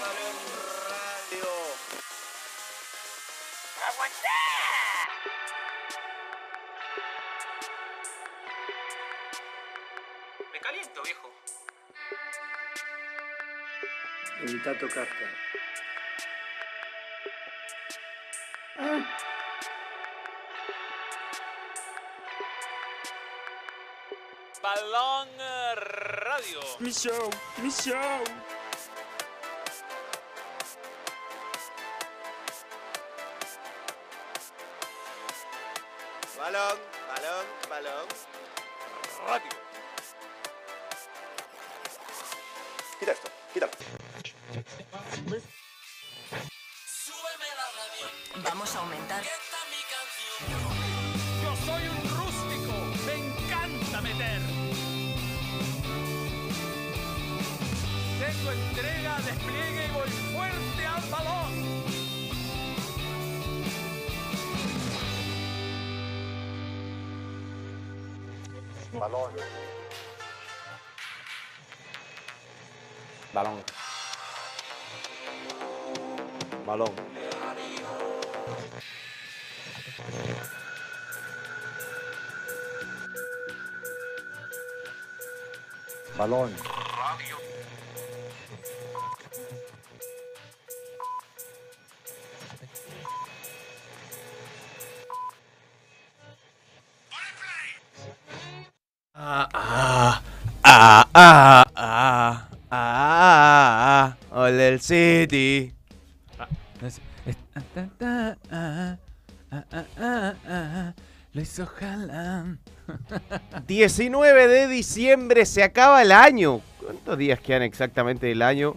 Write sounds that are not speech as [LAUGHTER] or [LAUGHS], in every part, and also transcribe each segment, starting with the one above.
Balón Radio. Me caliento, viejo. Evita tocarte. Balón Radio. Mi show, mi show. Balón. Ah, ah, ah, ah, ah, ah, ah, Hola el City. Ah, es- es- ah, ta, ta, ah, ah, ah, ah, ah, Lo hizo Haaland. 19 de diciembre se acaba el año. ¿Cuántos días quedan exactamente del año?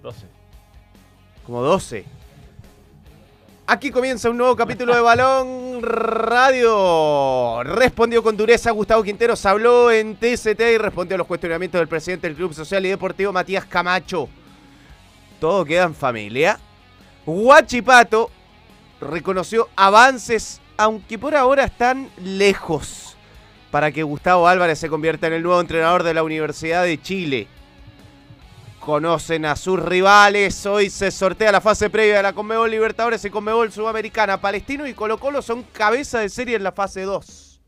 12. Como 12. Aquí comienza un nuevo capítulo de Balón Radio. Respondió con dureza Gustavo Quinteros, habló en TST y respondió a los cuestionamientos del presidente del Club Social y Deportivo Matías Camacho. Todo queda en familia. Guachipato reconoció avances, aunque por ahora están lejos, para que Gustavo Álvarez se convierta en el nuevo entrenador de la Universidad de Chile conocen a sus rivales. Hoy se sortea la fase previa de la Conmebol Libertadores y Conmebol Sudamericana. Palestino y Colo Colo son cabeza de serie en la fase 2.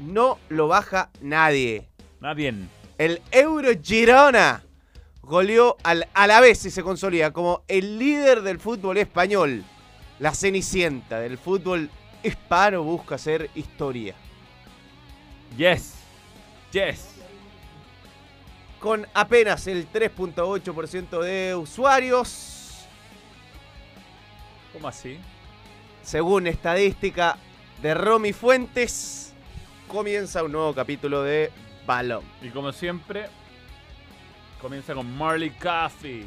No lo baja nadie. Nadie. El Euro Girona goleó al Alavés y se consolida como el líder del fútbol español. La cenicienta del fútbol hispano busca hacer historia. Yes. Yes. con apenas el 3.8% de usuarios, ¿Cómo así? según estadística de Romy Fuentes, comienza un nuevo capítulo de Balón. Y como siempre, comienza con Marley Coffee.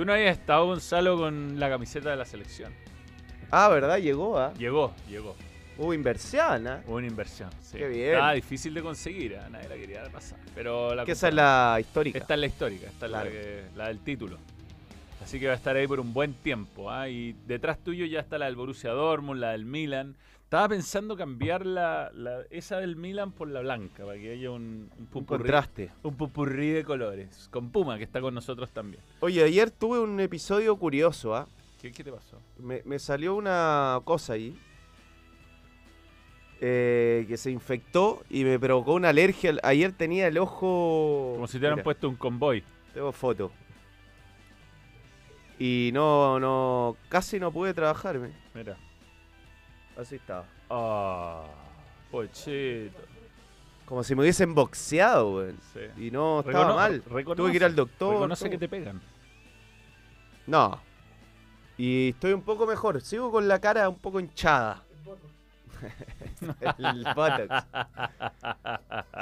Tú no habías estado, Gonzalo, con la camiseta de la selección. Ah, ¿verdad? Llegó, ¿ah? Llegó, llegó. Hubo inversión, ¿ah? Hubo una inversión. Sí. Qué bien. Estaba difícil de conseguir, ¿eh? nadie la quería pasar. Pero la Que esa es la histórica. Esta es la histórica, esta es la, que- la del título. Así que va a estar ahí por un buen tiempo. ¿ah? Y detrás tuyo ya está la del Borussia Dortmund, la del Milan. Estaba pensando cambiar la, la- esa del Milan por la blanca, para que haya un, un Un pupurrí, contraste. un pupurrí de colores. Con Puma, que está con nosotros también. Oye, ayer tuve un episodio curioso, ¿ah? ¿Qué, qué te pasó? Me, me salió una cosa ahí. eh, que se infectó y me provocó una alergia. Ayer tenía el ojo. Como si te hubieran puesto un convoy. Tengo foto. Y no, no, casi no pude trabajarme. Mira. Así estaba. Ah, pochito. Como si me hubiesen boxeado, weón. Sí. Y no estaba Recono- mal. Tuve que ir al doctor. Reconoce todo. que te pegan. No. Y estoy un poco mejor. Sigo con la cara un poco hinchada. [LAUGHS] el Botox.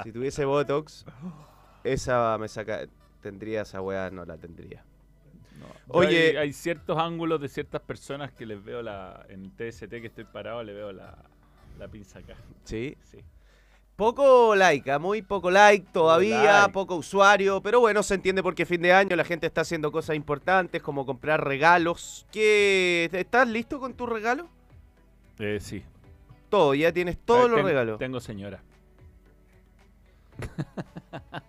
Si tuviese Botox, esa me saca. Tendría esa weá, no la tendría. No. Oye- hay, hay ciertos ángulos de ciertas personas que les veo la. En TST que estoy parado, le veo la, la pinza acá. Sí. Sí. Poco like, muy poco like todavía, like. poco usuario, pero bueno, se entiende porque fin de año la gente está haciendo cosas importantes como comprar regalos. ¿Qué? ¿Estás listo con tu regalo? Eh, sí. Todo, ya tienes todos Eh, los regalos. Tengo señora.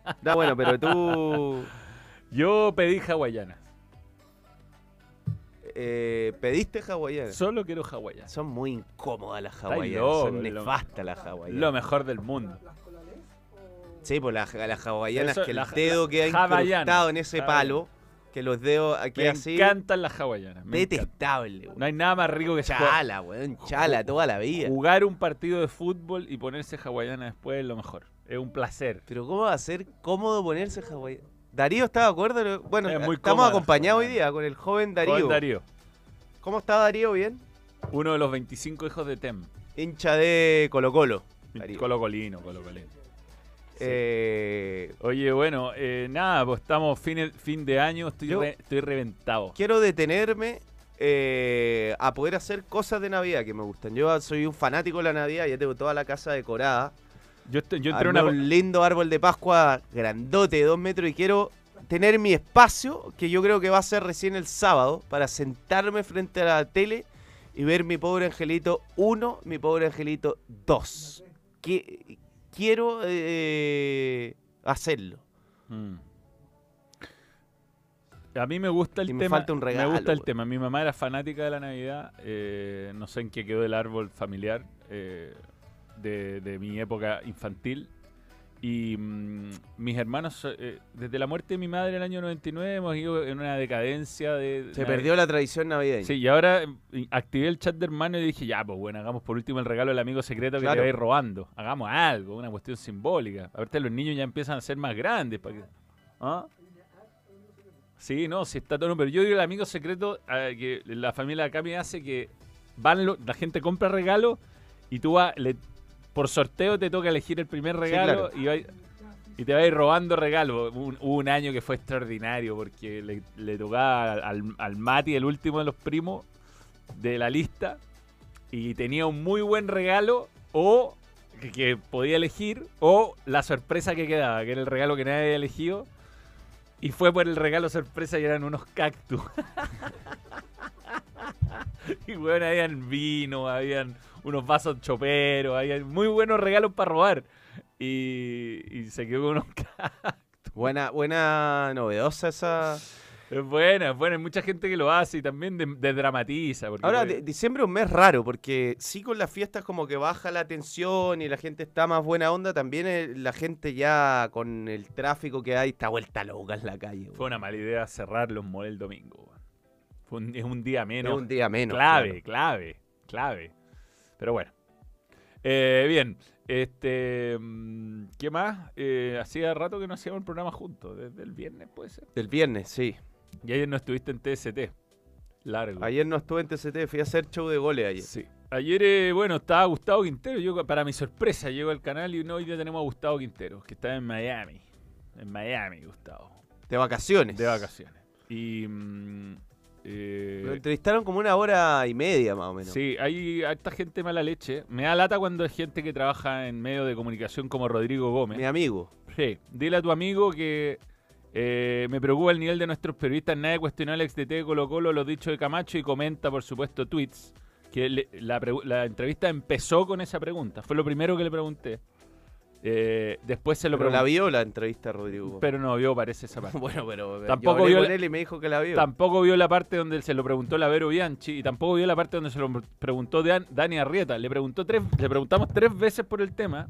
Está bueno, pero tú [LAUGHS] Yo pedí hawaianas. Eh, pediste hawaianas. Solo quiero hawaianas. Son muy incómodas las hawaianas. loco, Son nefastas las hawaianas. Lo mejor del mundo. Sí, pues las, las hawaianas Eso, que el la- dedo la- queda incrustado en ese palo, que los dedos aquí Me así. encantan las hawaianas. me. Detestable. No hay nada más rico que Chala, weón. Chala toda la vida. jugar un partido de fútbol y ponerse hawaiana después es lo mejor. Es un placer. Pero ¿cómo va a ser cómodo ponerse hawaiana? Darío está de acuerdo. Bueno, Es muy estamos cómoda acompañados hoy día con el joven Darío. Joven Darío, ¿Cómo está Darío? ¿Bien? uno de los 25 hijos de Tem. Hincha de Colo Colo. Darío. Colocolino, Colocolino. Eh, Oye, bueno, eh, nada, pues estamos fin, fin de año, estoy, Yo- re- estoy reventado. quiero detenerme eh, a poder hacer cosas de Navidad que me gustan. Yo soy un fanático de la Navidad, ya tengo toda la casa decorada. Yo, yo entré una... un lindo árbol de Pascua grandote de dos metros y quiero tener mi espacio, que yo creo que va a ser recién el sábado, para sentarme frente a la tele y ver mi pobre angelito 1, mi pobre angelito 2. Que, quiero eh, hacerlo. Mm. A mí me gusta el me tema. falta un regalo, me gusta el tema. Mi mamá era fanática de la Navidad. eh, no sé en qué quedó el árbol familiar eh, de, de mi época infantil. Y mm, mis hermanos, eh, desde la muerte de mi madre en el año 99, hemos ido en una decadencia de. Se perdió la tradición navideña. Sí, y ahora eh, activé el chat de hermano y dije, ya, pues bueno, hagamos por último el regalo del amigo secreto que Claro. te va a ir robando. Hagamos algo, una cuestión simbólica. Ahorita los niños ya empiezan a ser más grandes. ¿para? ¿Ah? Sí, no, sí está todo. Pero yo digo el amigo secreto eh, que la familia acá me hace que van lo- la gente compra regalos y tú vas, le- por sorteo te toca elegir el primer regalo y, vai- y te vas a ir robando regalos. Un- Hubo un año que fue extraordinario porque le, le tocaba al, al Mati, el último de los primos de la lista, y tenía un muy buen regalo o que, que podía elegir o la sorpresa que quedaba, que era el regalo que nadie había elegido. Y fue por el regalo sorpresa y eran unos cactus. [LAUGHS] [LAUGHS] y bueno, habían vino, habían unos vasos choperos, habían muy buenos regalos para robar. Y, y se quedó con unos [LAUGHS] cactus. Buena, buena, novedosa esa. Es buena, es buena. Hay mucha gente que lo hace y también de- desdramatiza. porque Ahora, puede- de- diciembre es un mes raro, porque sí con las fiestas como que baja la tensión y la gente está más buena onda, también eh, la gente ya con el tráfico que hay está vuelta loca en la calle. Fue una mala idea cerrar los malls el domingo. weón. Un- es un día Es menos. un día menos. clave, claro. clave, clave. Pero bueno. Eh, bien, este, mm, ¿qué más? Eh, hacía rato que no hacíamos el programa juntos, desde el viernes puede ser. Del viernes, sí. Y ayer no estuviste en TST. Largo. Ayer no estuve en TCT, fui a hacer show de goles ayer. Sí. Ayer, eh, bueno, estaba Gustavo Quintero. Yo, para mi sorpresa, llego al canal y hoy ya tenemos a Gustavo Quintero, que está en Miami. En Miami, Gustavo. De vacaciones. De vacaciones. Y. eh, Lo entrevistaron como una hora y media más o menos. Sí, hay harta gente mala leche. Me da lata cuando hay gente que trabaja en medios de comunicación como Rodrigo Gómez. Mi amigo. Sí, dile a tu amigo que eh, me preocupa el nivel de nuestros periodistas. Nadie cuestionó al ex de Colo Colo los dichos de Camacho y comenta, por supuesto, tweets. Que le- la entrevista empezó con esa pregunta. Fue lo primero que le pregunté. Eh, después se lo Pero la vio la entrevista, Rodrigo. Pero no vio, parece esa [LAUGHS] parte. bueno, pero Tampoco yo hablé vio con él y me dijo que la vio. Tampoco vio la parte donde se lo preguntó la Vero Bianchi y tampoco vio la parte donde se lo preguntó Dan- Dani Arrieta. Le preguntó tres, le preguntamos tres veces por el tema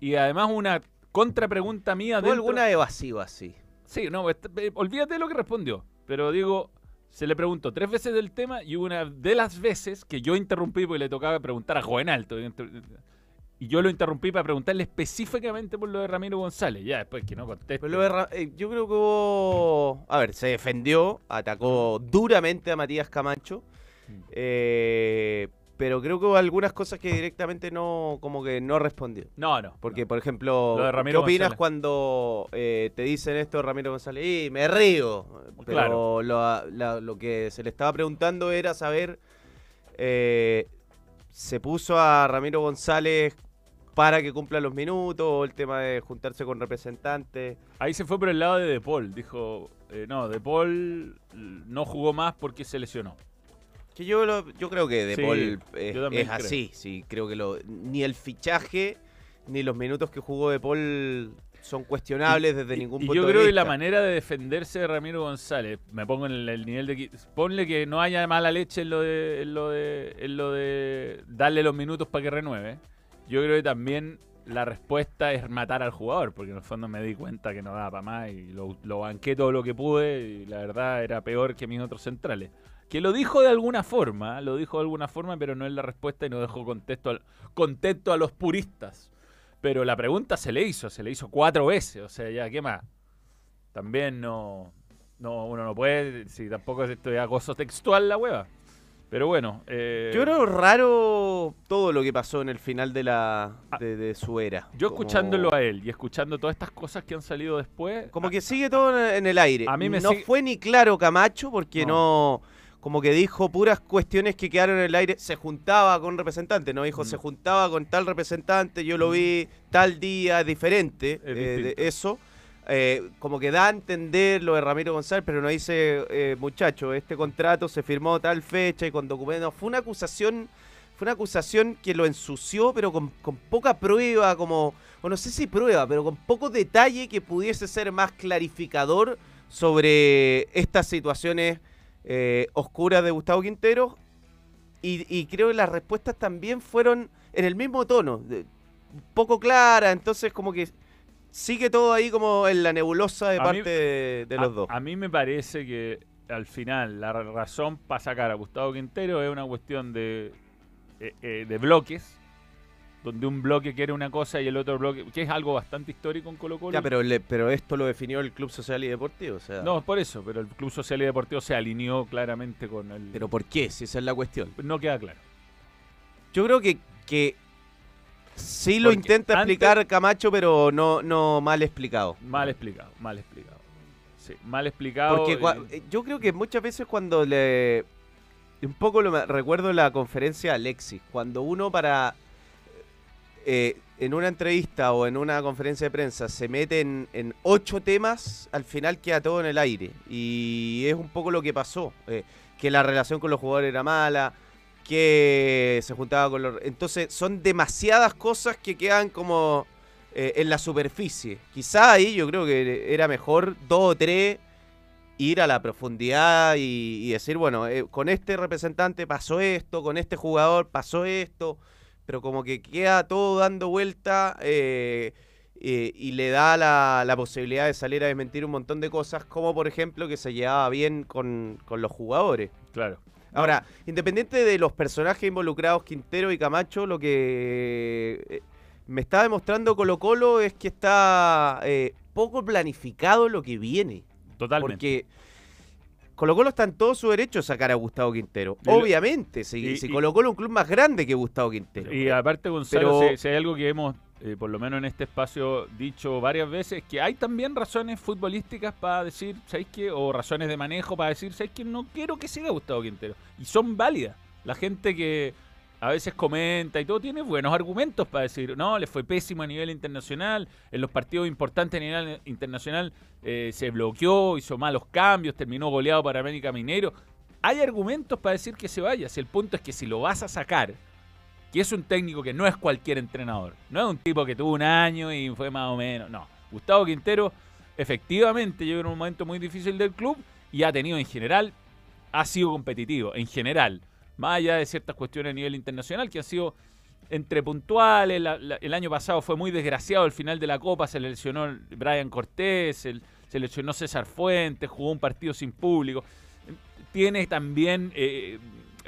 y además una contrapregunta mía ¿Tuvo dentro- alguna evasiva así? Sí, no, est- eh, olvídate de lo que respondió. Pero digo, se le preguntó tres veces del tema y una de las veces que yo interrumpí porque le tocaba preguntar a Joven Alto. Y yo lo interrumpí para preguntarle específicamente por lo de Ramiro González. Ya, después que no conteste. Pero lo de Ra- eh, yo creo que hubo... A ver, se defendió, atacó duramente a Matías Camacho. Mm. eh, pero creo que hubo algunas cosas que directamente no, como que no respondió. No, no. Porque, por ejemplo, Lo de ¿qué opinas González. cuando eh, te dicen esto de Ramiro González? Y me río. Pero Claro. lo, la- lo que se le estaba preguntando era saber, eh, ¿se puso a Ramiro González para que cumpla los minutos? O el tema de juntarse con representantes. Ahí se fue por el lado de De Paul. Dijo, eh, no, De Paul no jugó más porque se lesionó. Que yo, lo- yo creo que De Sí, Paul yo es así, sí, creo que lo, ni el fichaje ni los minutos que jugó De Paul son cuestionables desde Y- ningún punto yo de creo que vista. la manera de defenderse de Ramiro González, me pongo en el, el nivel de... Ponle que no haya mala leche en lo de, en lo de, en lo de darle los minutos para que renueve. Yo creo que también la respuesta es matar al jugador, porque en el fondo me di cuenta que no daba para más y lo, banqué todo lo que pude y la verdad era peor que mis otros centrales. Que lo dijo de alguna forma, lo dijo de alguna forma, pero no es la respuesta y no dejó contexto al- contento a los puristas. Pero la pregunta se le hizo, se le hizo cuatro veces, o sea, ya, ¿qué más? También no, no uno no puede, si tampoco es esto de acoso textual la hueva. Pero bueno, eh, Yo creo raro todo lo que pasó en el final de la Ah. de, de su era. yo Como- escuchándolo a él y escuchando todas estas cosas que han salido después, Como que sigue todo en- el aire. A mí me no sigue- fue ni claro Camacho porque no. Como que dijo puras cuestiones que quedaron en el aire. Se juntaba con representantes, ¿no? Dijo, Mm. se juntaba con tal representante, yo lo vi tal día, diferente Es eh, de eso. Eh, como que da a entender lo de Ramiro González, pero no dice, eh, muchacho, este contrato se firmó tal fecha y con documentos. Fue una acusación, fue una acusación que lo ensució, pero con, con poca prueba, como, o no sé si prueba, pero con poco detalle que pudiese ser más clarificador sobre estas situaciones eh, oscuras de Gustavo Quintero. Y, creo que las respuestas también fueron en el mismo tono, poco clara, entonces como que sigue todo ahí como en la nebulosa de A mí- parte de, a, los dos. a mí me parece que al final la ra- razón para sacar a Gustavo Quintero es una cuestión de, eh, eh, de bloques, donde un bloque quiere una cosa y el otro bloque, que es algo bastante histórico en Colo Colo. Ya, pero, le- pero esto lo definió el Club Social y Deportivo, o sea... No, por eso, pero el Club Social y Deportivo se alineó claramente con el... ¿Pero por qué? Si esa es la cuestión. no queda claro. Yo creo que, que sí lo Porque intenta antes- explicar Camacho, pero no, no mal explicado. Mal explicado, mal explicado. Sí, mal explicado. Porque y- eh, yo creo que muchas veces cuando le... Un poco lo recuerdo la conferencia de Alexis, cuando uno para... eh, en una entrevista o en una conferencia de prensa se mete en, en ocho temas, al final queda todo en el aire. Y es un poco lo que pasó. eh, que la relación con los jugadores era mala, que se juntaba con los... Entonces son demasiadas cosas que quedan como eh, en la superficie. Quizá ahí yo creo que era mejor dos o tres ir a la profundidad y, decir, bueno, eh, con este representante pasó esto, con este jugador pasó esto, pero como que queda todo dando vuelta eh, y le da la, la posibilidad de salir a desmentir un montón de cosas, como por ejemplo que se llevaba bien con, con los jugadores. Claro. Ahora, independiente de los personajes involucrados, Quintero y Camacho, lo que eh, me está demostrando Colo Colo es que está eh, poco planificado lo que viene. Totalmente. Porque Colo Colo está en todo su derecho de sacar a Gustavo Quintero. Y Obviamente, si, y- si y- Colo Colo es un club más grande que Gustavo Quintero. Y aparte, Gonzalo, Pero- si, si hay algo que hemos, eh, por lo menos en este espacio, dicho varias veces, que hay también razones futbolísticas para decir, ¿sabéis qué? O razones de manejo para decir, ¿sabéis qué? No quiero que siga Gustavo Quintero. Y son válidas. La gente que a veces comenta y todo tiene buenos argumentos para decir, no, le fue pésimo a nivel internacional, en los partidos importantes a nivel internacional eh, se bloqueó, hizo malos cambios, terminó goleado para América Mineiro. Hay argumentos para decir que se vaya. Si el punto es que si lo vas a sacar, que es un técnico que no es cualquier entrenador. No es un tipo que tuvo un año y fue más o menos. No. Gustavo Quintero, efectivamente, llegó en un momento muy difícil del club y ha tenido en general, ha sido competitivo, en general. Más allá de ciertas cuestiones a nivel internacional que han sido entre puntuales. el año pasado fue muy desgraciado. Al final de la Copa se lesionó Brian Cortés, el- se lesionó César Fuentes, jugó un partido sin público. Tiene también eh,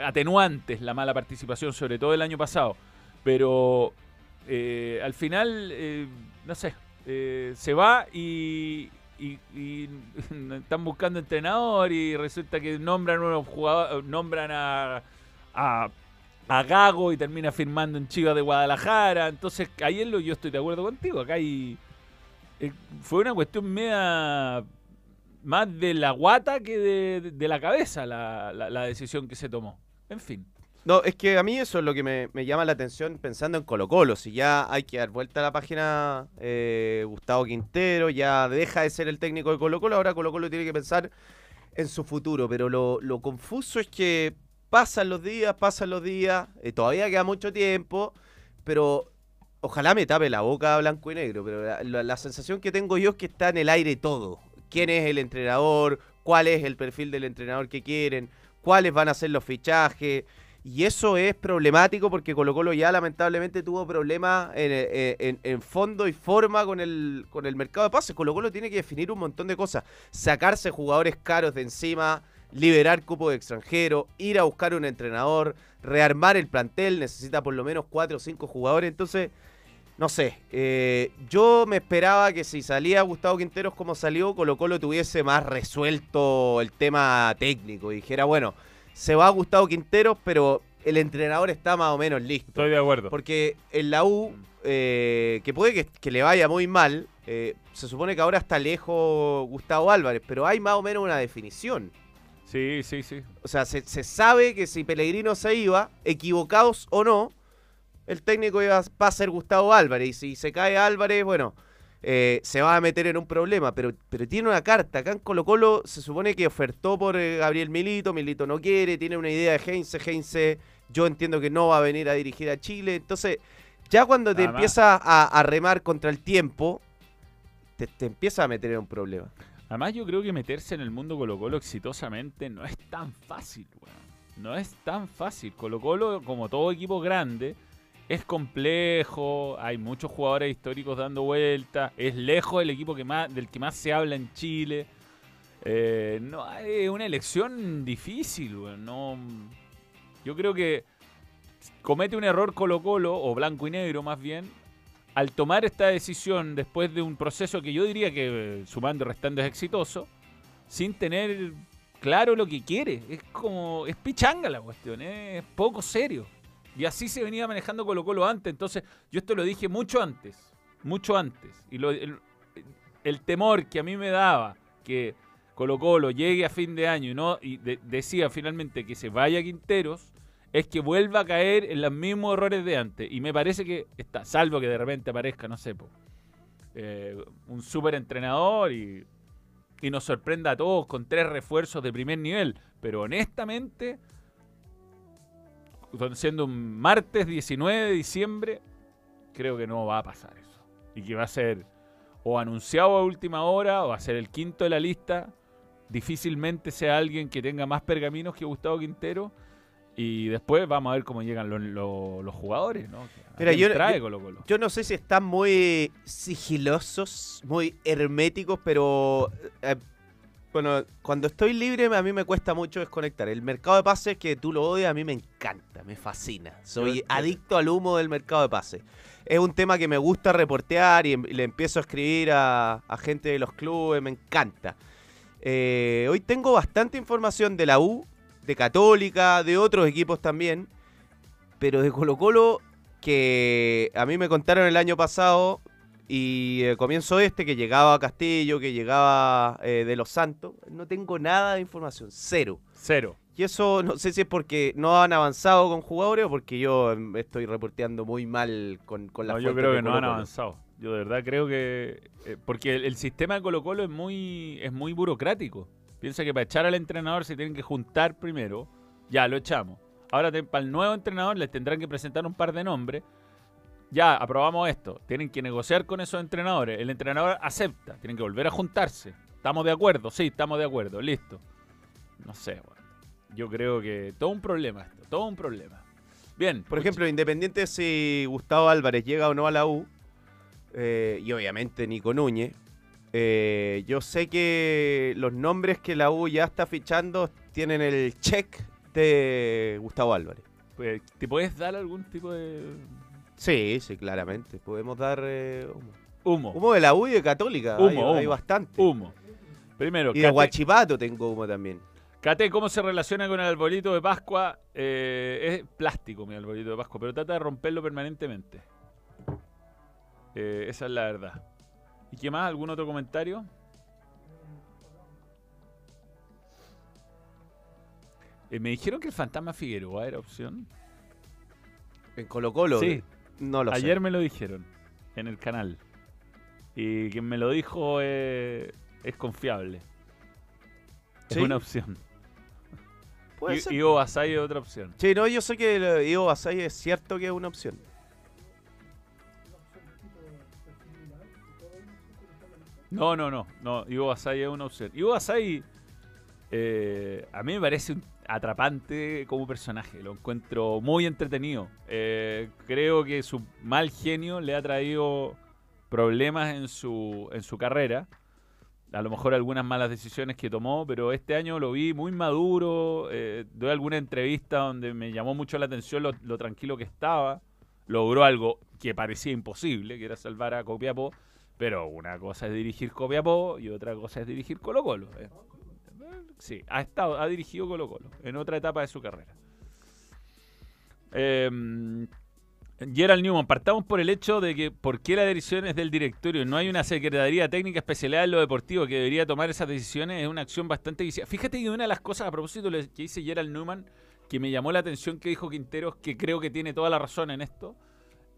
atenuantes la mala participación, sobre todo el año pasado. Pero eh, al final, eh, no sé, eh, se va y, y- [LAUGHS] están buscando entrenador y resulta que nombran unos jugadores, nombran a, a, Gago y termina firmando en Chivas de Guadalajara. Entonces, ahí es lo yo estoy de acuerdo contigo. Acá hay, eh, fue una cuestión media más de la guata que de, la cabeza la- la decisión que se tomó. En fin. No, es que a mí eso es lo que me, llama la atención pensando en Colo Colo. Si ya hay que dar vuelta a la página eh, Gustavo Quintero, ya deja de ser el técnico de Colo Colo, ahora Colo Colo tiene que pensar en su futuro. Pero lo, confuso es que pasan los días, pasan los días, eh, todavía queda mucho tiempo, pero ojalá me tape la boca blanco y negro, pero la sensación que tengo yo es que está en el aire todo. ¿Quién es el entrenador? ¿Cuál es el perfil del entrenador que quieren? ¿Cuáles van a ser los fichajes? Y eso es problemático porque Colo Colo ya lamentablemente tuvo problemas en, en- en- fondo y forma con el, con el mercado de pases. Colo Colo tiene que definir un montón de cosas. Sacarse jugadores caros de encima, liberar cupo de extranjero, ir a buscar un entrenador, rearmar el plantel, necesita por lo menos cuatro o cinco jugadores. Entonces, no sé, eh, yo me esperaba que si salía Gustavo Quinteros como salió, Colo Colo tuviese más resuelto el tema técnico y dijera, bueno, se va Gustavo Quinteros, pero el entrenador está más o menos listo. Estoy de acuerdo. Porque en la U, eh, que puede que, que le vaya muy mal, eh, se supone que ahora está lejos Gustavo Álvarez, pero hay más o menos una definición. Sí, sí, sí. O sea, se, se sabe que si Pellegrino se iba, equivocados o no, el técnico iba, va a ser Gustavo Álvarez. Y si se cae Álvarez, bueno, eh, se va a meter en un problema. Pero, pero tiene una carta. Acá en Colo Colo se supone que ofertó por eh, Gabriel Milito. Milito no quiere. Tiene una idea de Heinze. Heinze, yo entiendo que no va a venir a dirigir a Chile. Entonces, ya cuando te Además- empieza a, a remar contra el tiempo, te, te empieza a meter en un problema. Además, yo creo que meterse en el mundo Colo Colo exitosamente no es tan fácil, weón. No es tan fácil. Colo Colo, como todo equipo grande, es complejo, hay muchos jugadores históricos dando vueltas, es lejos el equipo que más, del que más se habla en Chile. Eh, no, es una elección difícil. No, yo creo que comete un error Colo Colo, o blanco y negro más bien, al tomar esta decisión después de un proceso que yo diría que sumando y restando es exitoso, sin tener claro lo que quiere. Es como, es pichanga la cuestión, es poco serio. Y así se venía manejando Colo Colo antes. Entonces, yo esto lo dije mucho antes, mucho antes. Y lo- el, temor que a mí me daba que Colo Colo llegue a fin de año y no y de- decía finalmente que se vaya a Quinteros, es que vuelva a caer en los mismos errores de antes. Y me parece que está, salvo que de repente aparezca, no sé, po, eh, un súper entrenador y, y nos sorprenda a todos con tres refuerzos de primer nivel. Pero honestamente, siendo un martes 19 de diciembre, creo que no va a pasar eso. Y que va a ser o anunciado a última hora o va a ser el quinto de la lista. Difícilmente sea alguien que tenga más pergaminos que Gustavo Quintero. Y después vamos a ver cómo llegan los, los- los jugadores, ¿no? ¿A Mira, yo- trae yo- Colo Colo? Yo no sé si están muy sigilosos, muy herméticos, pero eh, bueno, cuando estoy libre a mí me cuesta mucho desconectar. El mercado de pases que tú lo odias a mí me encanta, me fascina. Soy adicto al humo del mercado de pases. Es un tema que me gusta reportear y, em- y le empiezo a escribir a, a gente de los clubes, me encanta. Eh, hoy tengo bastante información de la U, de Católica, de otros equipos también, pero de Colo Colo que a mí me contaron el año pasado y eh, comienzo este que llegaba a Castillo, que llegaba eh, de Los Santos. No tengo nada de información, cero. Cero. Y eso no sé si es porque no han avanzado con jugadores o porque yo em, estoy reporteando muy mal con, con la No, yo creo que no han avanzado. Yo de verdad creo que... eh, porque el, el sistema de Colo Colo es muy, es muy burocrático. Piensa que para echar al entrenador se tienen que juntar primero. Ya, lo echamos. Ahora te- para el nuevo entrenador les tendrán que presentar un par de nombres. Ya, aprobamos esto. Tienen que negociar con esos entrenadores. El entrenador acepta. Tienen que volver a juntarse. ¿Estamos de acuerdo? Sí, estamos de acuerdo. Listo. No sé, weón. Yo creo que todo un problema esto. Todo un problema. Bien. Por ejemplo, independiente si Gustavo Álvarez llega o no a la U, eh, y obviamente Nico Núñez, eh, yo sé que los nombres que la U ya está fichando tienen el check de Gustavo Álvarez. pues, ¿te puedes dar algún tipo de Sí, sí, claramente. Podemos dar eh, humo. humo? Humo de la U y de Católica. Humo, hay, humo. hay bastante. Humo. Primero, Y de Cate- Guachipato tengo humo también. Cate, ¿cómo se relaciona con el arbolito de Pascua? Eh, es plástico mi arbolito de Pascua, pero trata de romperlo permanentemente. Eh, esa es la verdad. ¿Y qué más? ¿Algún otro comentario? Eh, me dijeron que el fantasma Figueroa era opción. En Colo Colo. Sí, no lo Ayer me lo dijeron en el canal. Y quien me lo dijo es, es confiable. Es una opción. [LAUGHS] ¿Puede Ivo Basay es otra opción. Sí, no, yo sé que Ivo Basay es cierto que es una opción. No, no, no. no Ivo Basay es una opción. Ivo Basay eh, a mí me parece atrapante como personaje. Lo encuentro muy entretenido. Eh, creo que su mal genio le ha traído problemas en su, en su carrera. A lo mejor algunas malas decisiones que tomó, pero este año lo vi muy maduro. Eh, doy alguna entrevista donde me llamó mucho la atención lo, lo tranquilo que estaba. Logró algo que parecía imposible, que era salvar a Copiapó. Pero una cosa es dirigir Copiapó y otra cosa es dirigir Colo Colo. Sí, ha estado, ha dirigido Colo Colo en otra etapa de su carrera. Eh, Gerald Newman, partamos por el hecho de que por qué la dirección es del directorio. No hay una secretaría técnica especializada en lo deportivo que debería tomar esas decisiones. Es una acción bastante viciada. Fíjate que una de las cosas a propósito que dice Gerald Newman, que me llamó la atención que dijo Quinteros, que creo que tiene toda la razón en esto,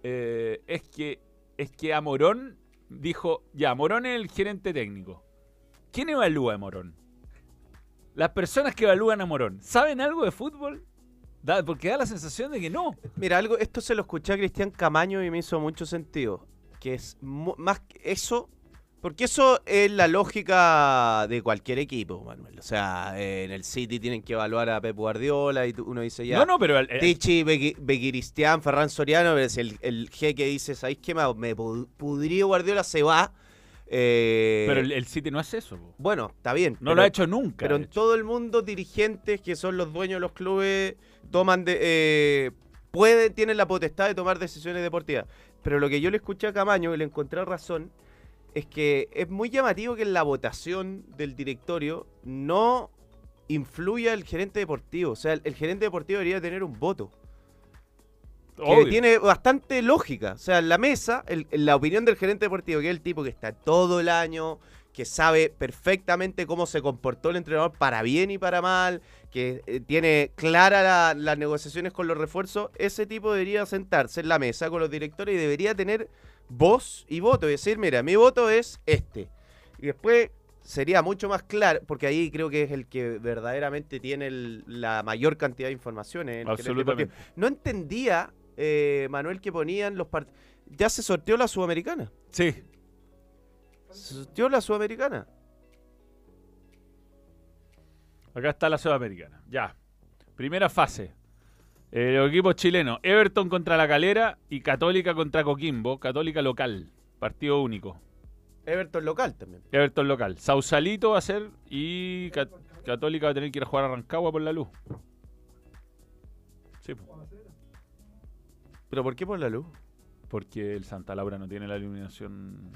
eh, es que es que a Morón dijo, ya, Morón es el gerente técnico. ¿Quién evalúa a Morón? Las personas que evalúan a Morón, ¿saben algo de fútbol? Da- porque da la sensación de que no. Mira, algo, esto se lo escuché a Cristian Camaño y me hizo mucho sentido. Que es más que eso. Porque eso es la lógica de cualquier equipo, Manuel. O sea, eh, en el City tienen que evaluar a Pep Guardiola y tú- uno dice ya. No, no, pero el- Tichi, Bequiristián, Ferran Soriano, pero si el, el jeque dice, ¿sabéis qué? Me, me pu- pudrió Guardiola, se va. Eh, pero el, el City no hace eso. po. bueno, está bien. No pero- lo ha hecho nunca. Pero en hecho. todo el mundo, dirigentes que son los dueños de los clubes toman de. Eh, pueden, tienen la potestad de tomar decisiones deportivas. Pero lo que yo le escuché a Camaño, y le encontré razón, es que es muy llamativo que en la votación del directorio no influya el gerente deportivo. O sea, el, el gerente deportivo debería tener un voto. Que tiene bastante lógica. O sea, en la mesa, el- en la opinión del gerente deportivo, que es el tipo que está todo el año, que sabe perfectamente cómo se comportó el entrenador para bien y para mal, que eh, tiene claras la- las negociaciones con los refuerzos, ese tipo debería sentarse en la mesa con los directores y debería tener voz y voto. Y decir, mira, mi voto es este. Y después sería mucho más claro, porque ahí creo que es el que verdaderamente tiene el- la mayor cantidad de informaciones. el gerente Absolutamente. No entendía, eh, Manuel, que ponían los partidos. Ya se sorteó la Sudamericana. Sí. Se sorteó la Sudamericana. Acá está la Sudamericana. Ya. Primera fase. Eh, los equipos chilenos. Everton contra La Calera y Católica contra Coquimbo. Católica local. Partido único. Everton local también. Everton local. Sausalito va a ser y Ca- Católica va a tener que ir a jugar a Rancagua por la luz. Sí, po. ¿Pero por qué por la luz? porque el Santa Laura no tiene la iluminación.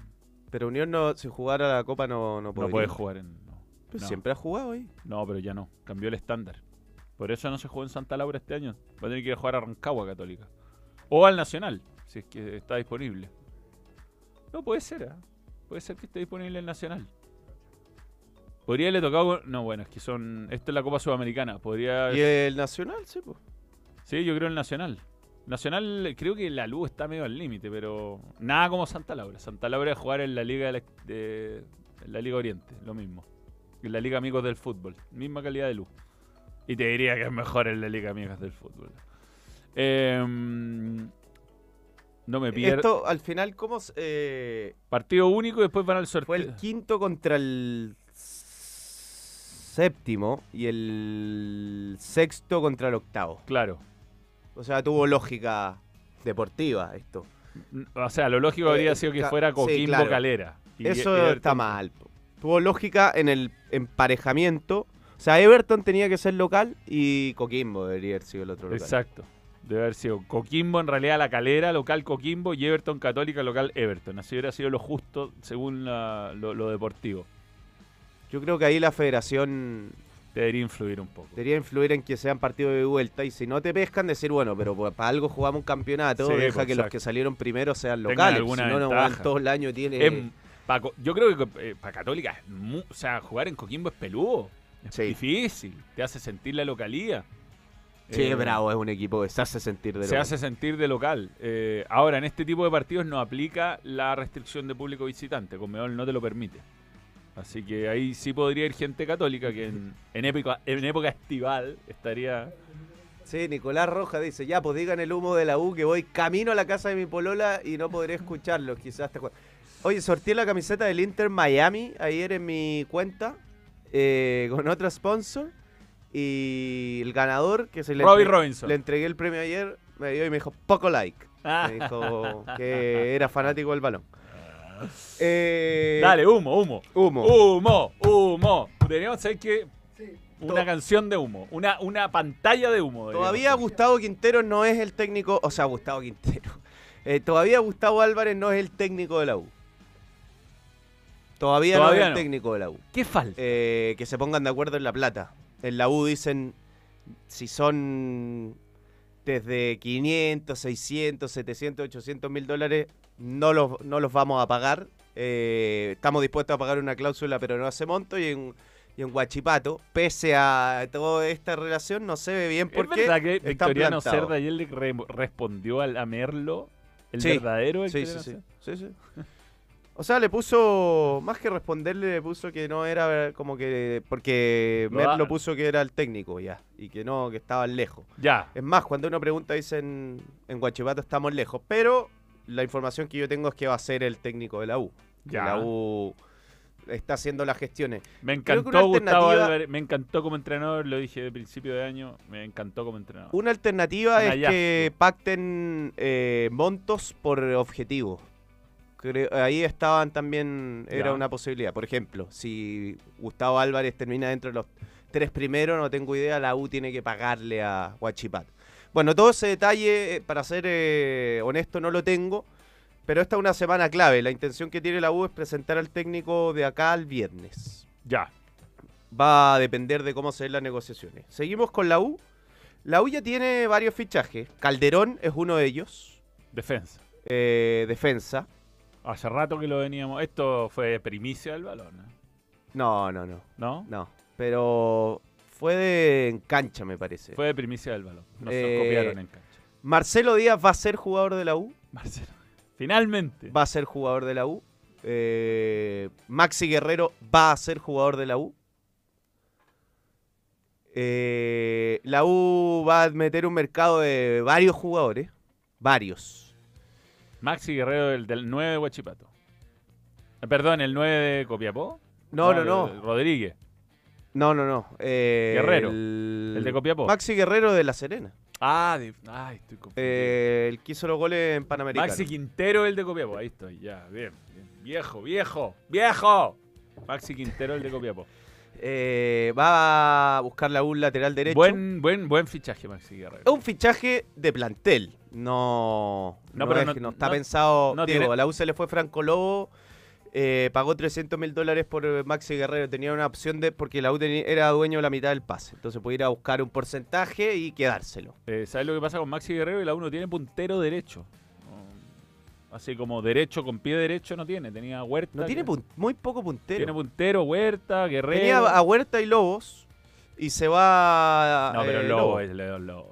Pero Unión no, si jugara la Copa no, no No podría. puede jugar en. no. Pues No. Siempre ha jugado ahí. No, pero ya no. Cambió el estándar. Por eso no se jugó en Santa Laura este año. Va a tener que ir a jugar a Rancagua Católica. O al Nacional, si es que está disponible. No, puede ser, ¿ah? Puede ser que esté disponible el Nacional. Podría haberle tocado. No, bueno, es que son. Esto es la Copa Sudamericana. Podría. ¿Y el Nacional? Sí, pues. Sí, yo creo el Nacional. Nacional, creo que la luz está medio al límite, pero nada como Santa Laura. Santa Laura es jugar en la Liga de la, de- en la Liga Oriente, lo mismo. En la Liga Amigos del Fútbol, misma calidad de luz. Y te diría que es mejor en la Liga Amigos del Fútbol. Em, no me pierdo. Esto, al final, ¿cómo eh, Partido único y después van al sorteo. fue el quinto contra el séptimo y el sexto contra el octavo? Claro. O sea, tuvo lógica deportiva esto. O sea, lo lógico habría Eh, sido que fuera sí, Coquimbo claro. Calera. Y Eso Everton- está mal. Tuvo lógica en el emparejamiento. O sea, Everton tenía que ser local y Coquimbo debería haber sido el otro local. Exacto. Debe haber sido Coquimbo, en realidad la calera, local Coquimbo, y Everton Católica, local Everton. Así hubiera sido lo justo según la- lo, lo deportivo. Yo creo que ahí la federación Debería influir un poco. debería influir en que sean partidos de vuelta y si no te pescan decir, bueno, pero pues, para algo jugamos un campeonato, Sí, deja pues, que los que salieron primero sean locales. Si no, no van todo el año tiene... Co- yo creo que para Católica, o sea, jugar en Coquimbo es peludo. Es Sí. difícil. Te hace sentir la localía. Sí, Eh, bravo, es un equipo que se hace sentir de Se local. hace sentir de local. Eh, ahora, en este tipo de partidos no aplica la restricción de público visitante. Conmebol no te lo permite. Así que ahí sí podría ir gente católica que en, en época, en época estival estaría... Sí, Nicolás Roja dice, ya, pues digan el humo de la U que voy camino a la casa de mi polola y no podré escucharlo, quizás te jue-". Oye, sorteé la camiseta del Inter Miami ayer en mi cuenta eh, con otro sponsor. Y el ganador, que se le, Robbie entre- Robinson. le entregué el premio ayer, me dio y me dijo poco like. Ah. Me dijo que era fanático del balón. Eh, Dale, humo, humo. Humo. Humo, humo. Deberíamos saber que una canción de humo, una, una pantalla de humo. deberíamos Todavía. Gustavo Quintero no es el técnico, o sea, Gustavo Quintero. [LAUGHS] Eh, todavía Gustavo Álvarez no es el técnico de la U. Todavía, no Todavía es el técnico de la U. ¿Qué falta? Eh, que se pongan de acuerdo en la plata. En la U dicen si son desde 500, 600, 700, 800 mil dólares, no los, no los vamos a pagar. Eh, estamos dispuestos a pagar una cláusula, pero no hace monto. Y en, y en Guachipato, pese a toda esta relación, no se ve bien ¿Es porque verdad que Victoriano. Cerda ayer le re- respondió al, a Merlo, el Sí, verdadero Sí, sí, sí, sí, sí. O sea, le puso, más que responderle, le puso que no era como que, porque Lo Merlo puso que era el técnico ya, y que no, que estaban lejos. Ya. Es más, cuando uno pregunta dicen, en Guachipato estamos lejos, pero la información que yo tengo es que va a ser el técnico de la U. Ya. la U está haciendo las gestiones. Me encantó Gustavo alternativa- Álvarez, me encantó como entrenador, lo dije de principio de año, me encantó como entrenador. Una alternativa es hallazgo. que pacten eh, montos por objetivo. Creo- ahí estaban también, era Ya. una posibilidad. Por ejemplo, si Gustavo Álvarez termina dentro de los tres primeros, no tengo idea, la U tiene que pagarle a Huachipato. Bueno, todo ese detalle, eh, para ser eh, honesto, no lo tengo. Pero esta es una semana clave. La intención que tiene la U es presentar al técnico de acá al viernes Ya. va a depender de cómo se den las negociaciones. Seguimos con la U. La U ya tiene varios fichajes. Calderón es uno de ellos. Defensa. Eh, defensa. Hace rato que lo veníamos. Esto fue primicia del balón, ¿eh? No, no, no. ¿no? No. Pero fue de en cancha, me parece. Fue de primicia del balón. Nos Eh, copiaron en cancha. Marcelo Díaz va a ser jugador de la U. Marcelo. Finalmente. Va a ser jugador de la U. Eh, Maxi Guerrero va a ser jugador de la U. Eh, la U va a meter un mercado de varios jugadores. Varios. Maxi Guerrero del, del 9 de Huachipato. Eh, Perdón, el 9 de Copiapó. No, no, no. Rodríguez. No, no, no. Eh, Guerrero, El, el de Copiapó. Maxi Guerrero de La Serena. Ah, de- ay, estoy confundido. Eh, el que hizo los goles en Panamericano. Maxi Quintero, el de Copiapó. Ahí estoy, ya, bien, bien. Viejo, viejo, viejo. Maxi Quintero, el de Copiapó. Eh, va a buscar la U un lateral derecho. Buen, buen, buen fichaje, Maxi Guerrero. Es un fichaje de plantel. No, No, no, pero es no- que no está no- pensado. no Diego, tiene- a la U se le fue Franco Lobo. Eh, pagó 300 mil dólares por eh, Maxi Guerrero. Tenía una opción de. Porque la U era dueño de la mitad del pase. Entonces puede ir a buscar un porcentaje y quedárselo. Eh, ¿Sabes lo que pasa con Maxi Guerrero? Y la uno tiene puntero derecho. No, Así como derecho con pie derecho no tiene. Tenía Huerta. No tiene muy poco puntero. Tiene puntero, Huerta, Guerrero. Tenía a Huerta y Lobos. Y se va. No, pero eh, Lobo Lobo. es León Lobo. ya.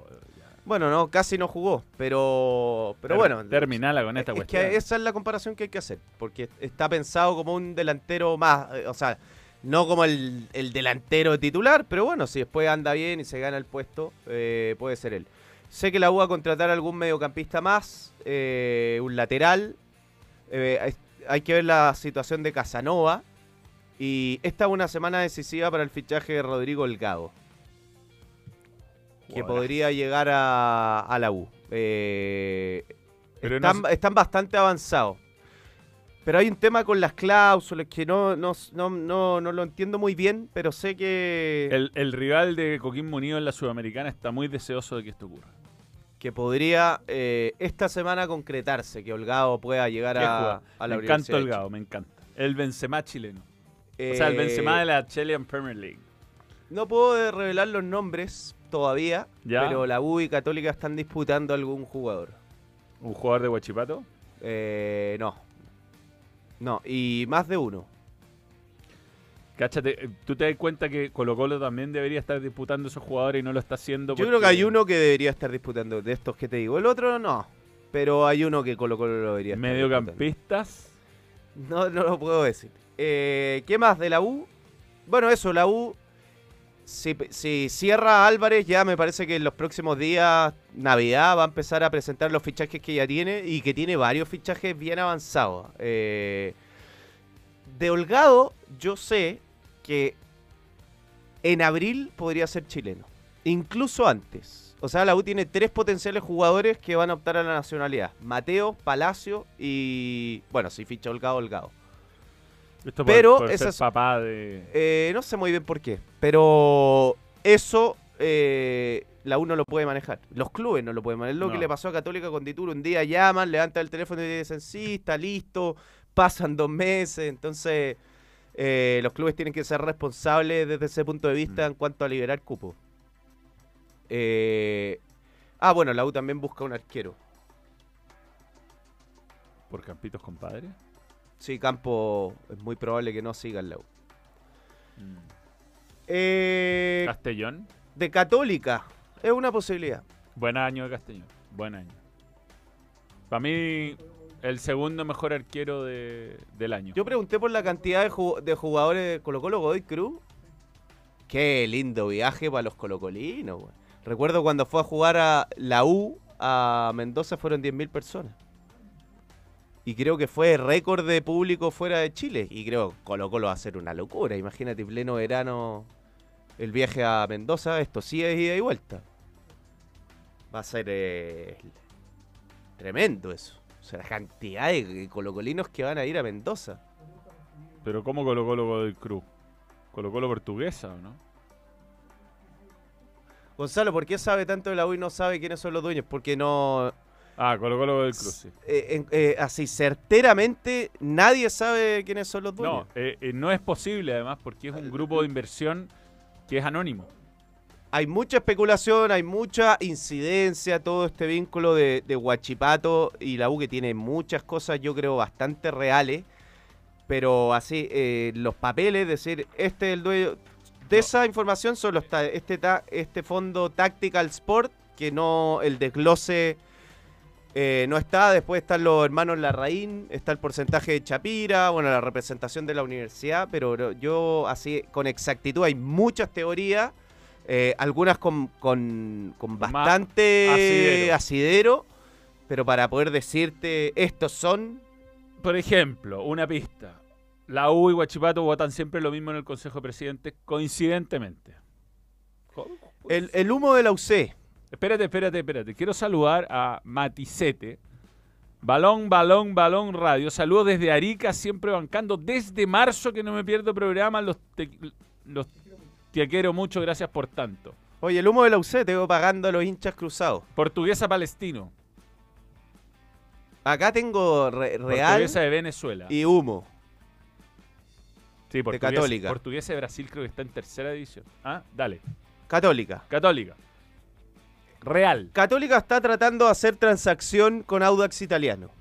Bueno, no, casi no jugó, pero pero Ter- bueno. Terminala con esta es cuestión. que esa es la comparación que hay que hacer, porque está pensado como un delantero más, eh, o sea, no como el, el delantero titular, pero bueno, si después anda bien y se gana el puesto, eh, puede ser él. Sé que la U va a contratar algún mediocampista más, eh, un lateral. eh, hay, que ver la situación de Casanova. Y esta es una semana decisiva para el fichaje de Rodrigo Delgado que podría llegar a, a la U. Eh, no están, bastante avanzados. Pero hay un tema con las cláusulas que no, no, no, no, no lo entiendo muy bien, pero sé que, El, el rival de Coquimbo Unido en la Sudamericana está muy deseoso de que esto ocurra. que podría eh, esta semana concretarse, que Holgado pueda llegar ¿Qué a, a la me encanta Holgado, me encanta. El Benzema chileno. Chile. o sea, el Eh, Benzema de la Chilean Premier League. No puedo revelar los nombres todavía, Ya. pero la U y Católica están disputando algún jugador. ¿Un jugador de Huachipato? Eh, no. No, y más de uno. Cáchate, eh, tú te das cuenta que Colo Colo también debería estar disputando esos jugadores y no lo está haciendo. Yo creo porque- que hay uno que debería estar disputando de estos que te digo. El otro no. Pero hay uno que Colo Colo lo debería estar Mediocampistas. No, no lo puedo decir. Eh, ¿Qué más de la U? Bueno, eso, la U si, cierra Álvarez, ya me parece que en los próximos días, Navidad, va a empezar a presentar los fichajes que ya tiene y que tiene varios fichajes bien avanzados. Eh, de Holgado, yo sé que en abril podría ser chileno. Incluso antes. O sea, la U tiene tres potenciales jugadores que van a optar a la nacionalidad. Mateo, Palacio y... Bueno, si ficha Holgado, Holgado. Esto Pero por, por ser esas- papá de... Eh, no sé muy bien por qué, pero eso eh, la U no lo puede manejar. Los clubes no lo pueden manejar. Lo que le pasó a Católica con Dituro. Un día llaman, levantan el teléfono y dicen, sí, está listo, pasan dos meses. Entonces, eh, los clubes tienen que ser responsables desde ese punto de vista Mm. en cuanto a liberar cupo. Eh, ah, bueno, la U también busca un arquero. ¿Por Campitos compadre? Sí, Campo es muy probable que no siga en la U. Mm. Eh, Castellón. de Católica, es una posibilidad. Buen año de Castellón. Buen año. Para mí, el segundo mejor arquero de- del año. Yo pregunté por la cantidad de, ju- de jugadores de Colo Colo Godoy Cruz. Qué lindo viaje para los colocolinos, güey. Recuerdo cuando fue a jugar a la U a Mendoza fueron 10.000 personas. Y creo que fue récord de público fuera de Chile. Y creo que Colo Colo va a ser una locura. Imagínate, pleno verano, el viaje a Mendoza. Esto sí es ida y vuelta. Va a ser eh, tremendo eso. O sea, la cantidad de colocolinos que van a ir a Mendoza. Pero ¿cómo Colo Colo del Cruz? ¿Colo Colo portuguesa o no? Gonzalo, ¿por qué sabe tanto de la U y no sabe quiénes son los dueños? Porque no. Ah, Colo Colo del Cruz, sí. eh, eh, así, certeramente, nadie sabe quiénes son los dueños. No, eh, no es posible además porque es un grupo de inversión que es anónimo. Hay mucha especulación, hay mucha incidencia, todo este vínculo de, de Huachipato y la U que tiene muchas cosas, yo creo, bastante reales. Pero así, los papeles, decir, este es el dueño. De esa información solo está este, este fondo Tactical Sport, que no, el desglose eh, no está. Después están los hermanos Larraín, está el porcentaje de Chapira, bueno, la representación de la universidad. Pero yo, así, con exactitud, hay muchas teorías. eh, algunas con, con, con bastante asidero. asidero, pero para poder decirte, estos son, Por ejemplo, una pista. La U y Guachipato votan siempre lo mismo en el Consejo de Presidentes, coincidentemente. El, el humo de la UC. Espérate, espérate, espérate. Quiero saludar a Maticete. Balón, balón, balón radio. Saludos desde Arica, siempre bancando. Desde marzo que no me pierdo programa. Los, te, los te quiero mucho, gracias por tanto. Oye, el humo de la UC, te veo pagando a los hinchas cruzados. Portuguesa palestino. Acá tengo re- real Portuguesa de Venezuela. y humo. sí, portuguesa, Católica. Portuguesa de Brasil creo que está en tercera división. Ah, dale. Católica. Católica. Real. Católica está tratando de hacer transacción con Audax Italiano.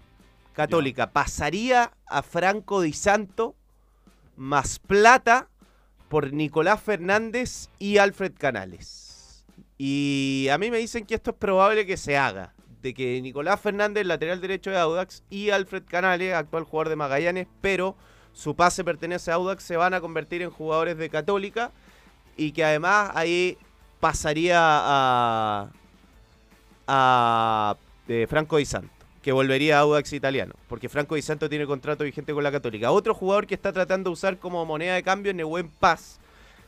Católica pasaría a Franco Di Santo más plata por Nicolás Fernández y Alfred Canales. Y a mí me dicen que esto es probable que se haga. De que Nicolás Fernández, lateral derecho de Audax, y Alfred Canales, actual jugador de Magallanes, pero su pase pertenece a Audax, se van a convertir en jugadores de Católica. Y que además ahí pasaría a, a eh, Franco Di Santo, que volvería a Audax italiano, porque Franco Di Santo tiene contrato vigente con la Católica. Otro jugador que está tratando de usar como moneda de cambio es Nehuen Paz.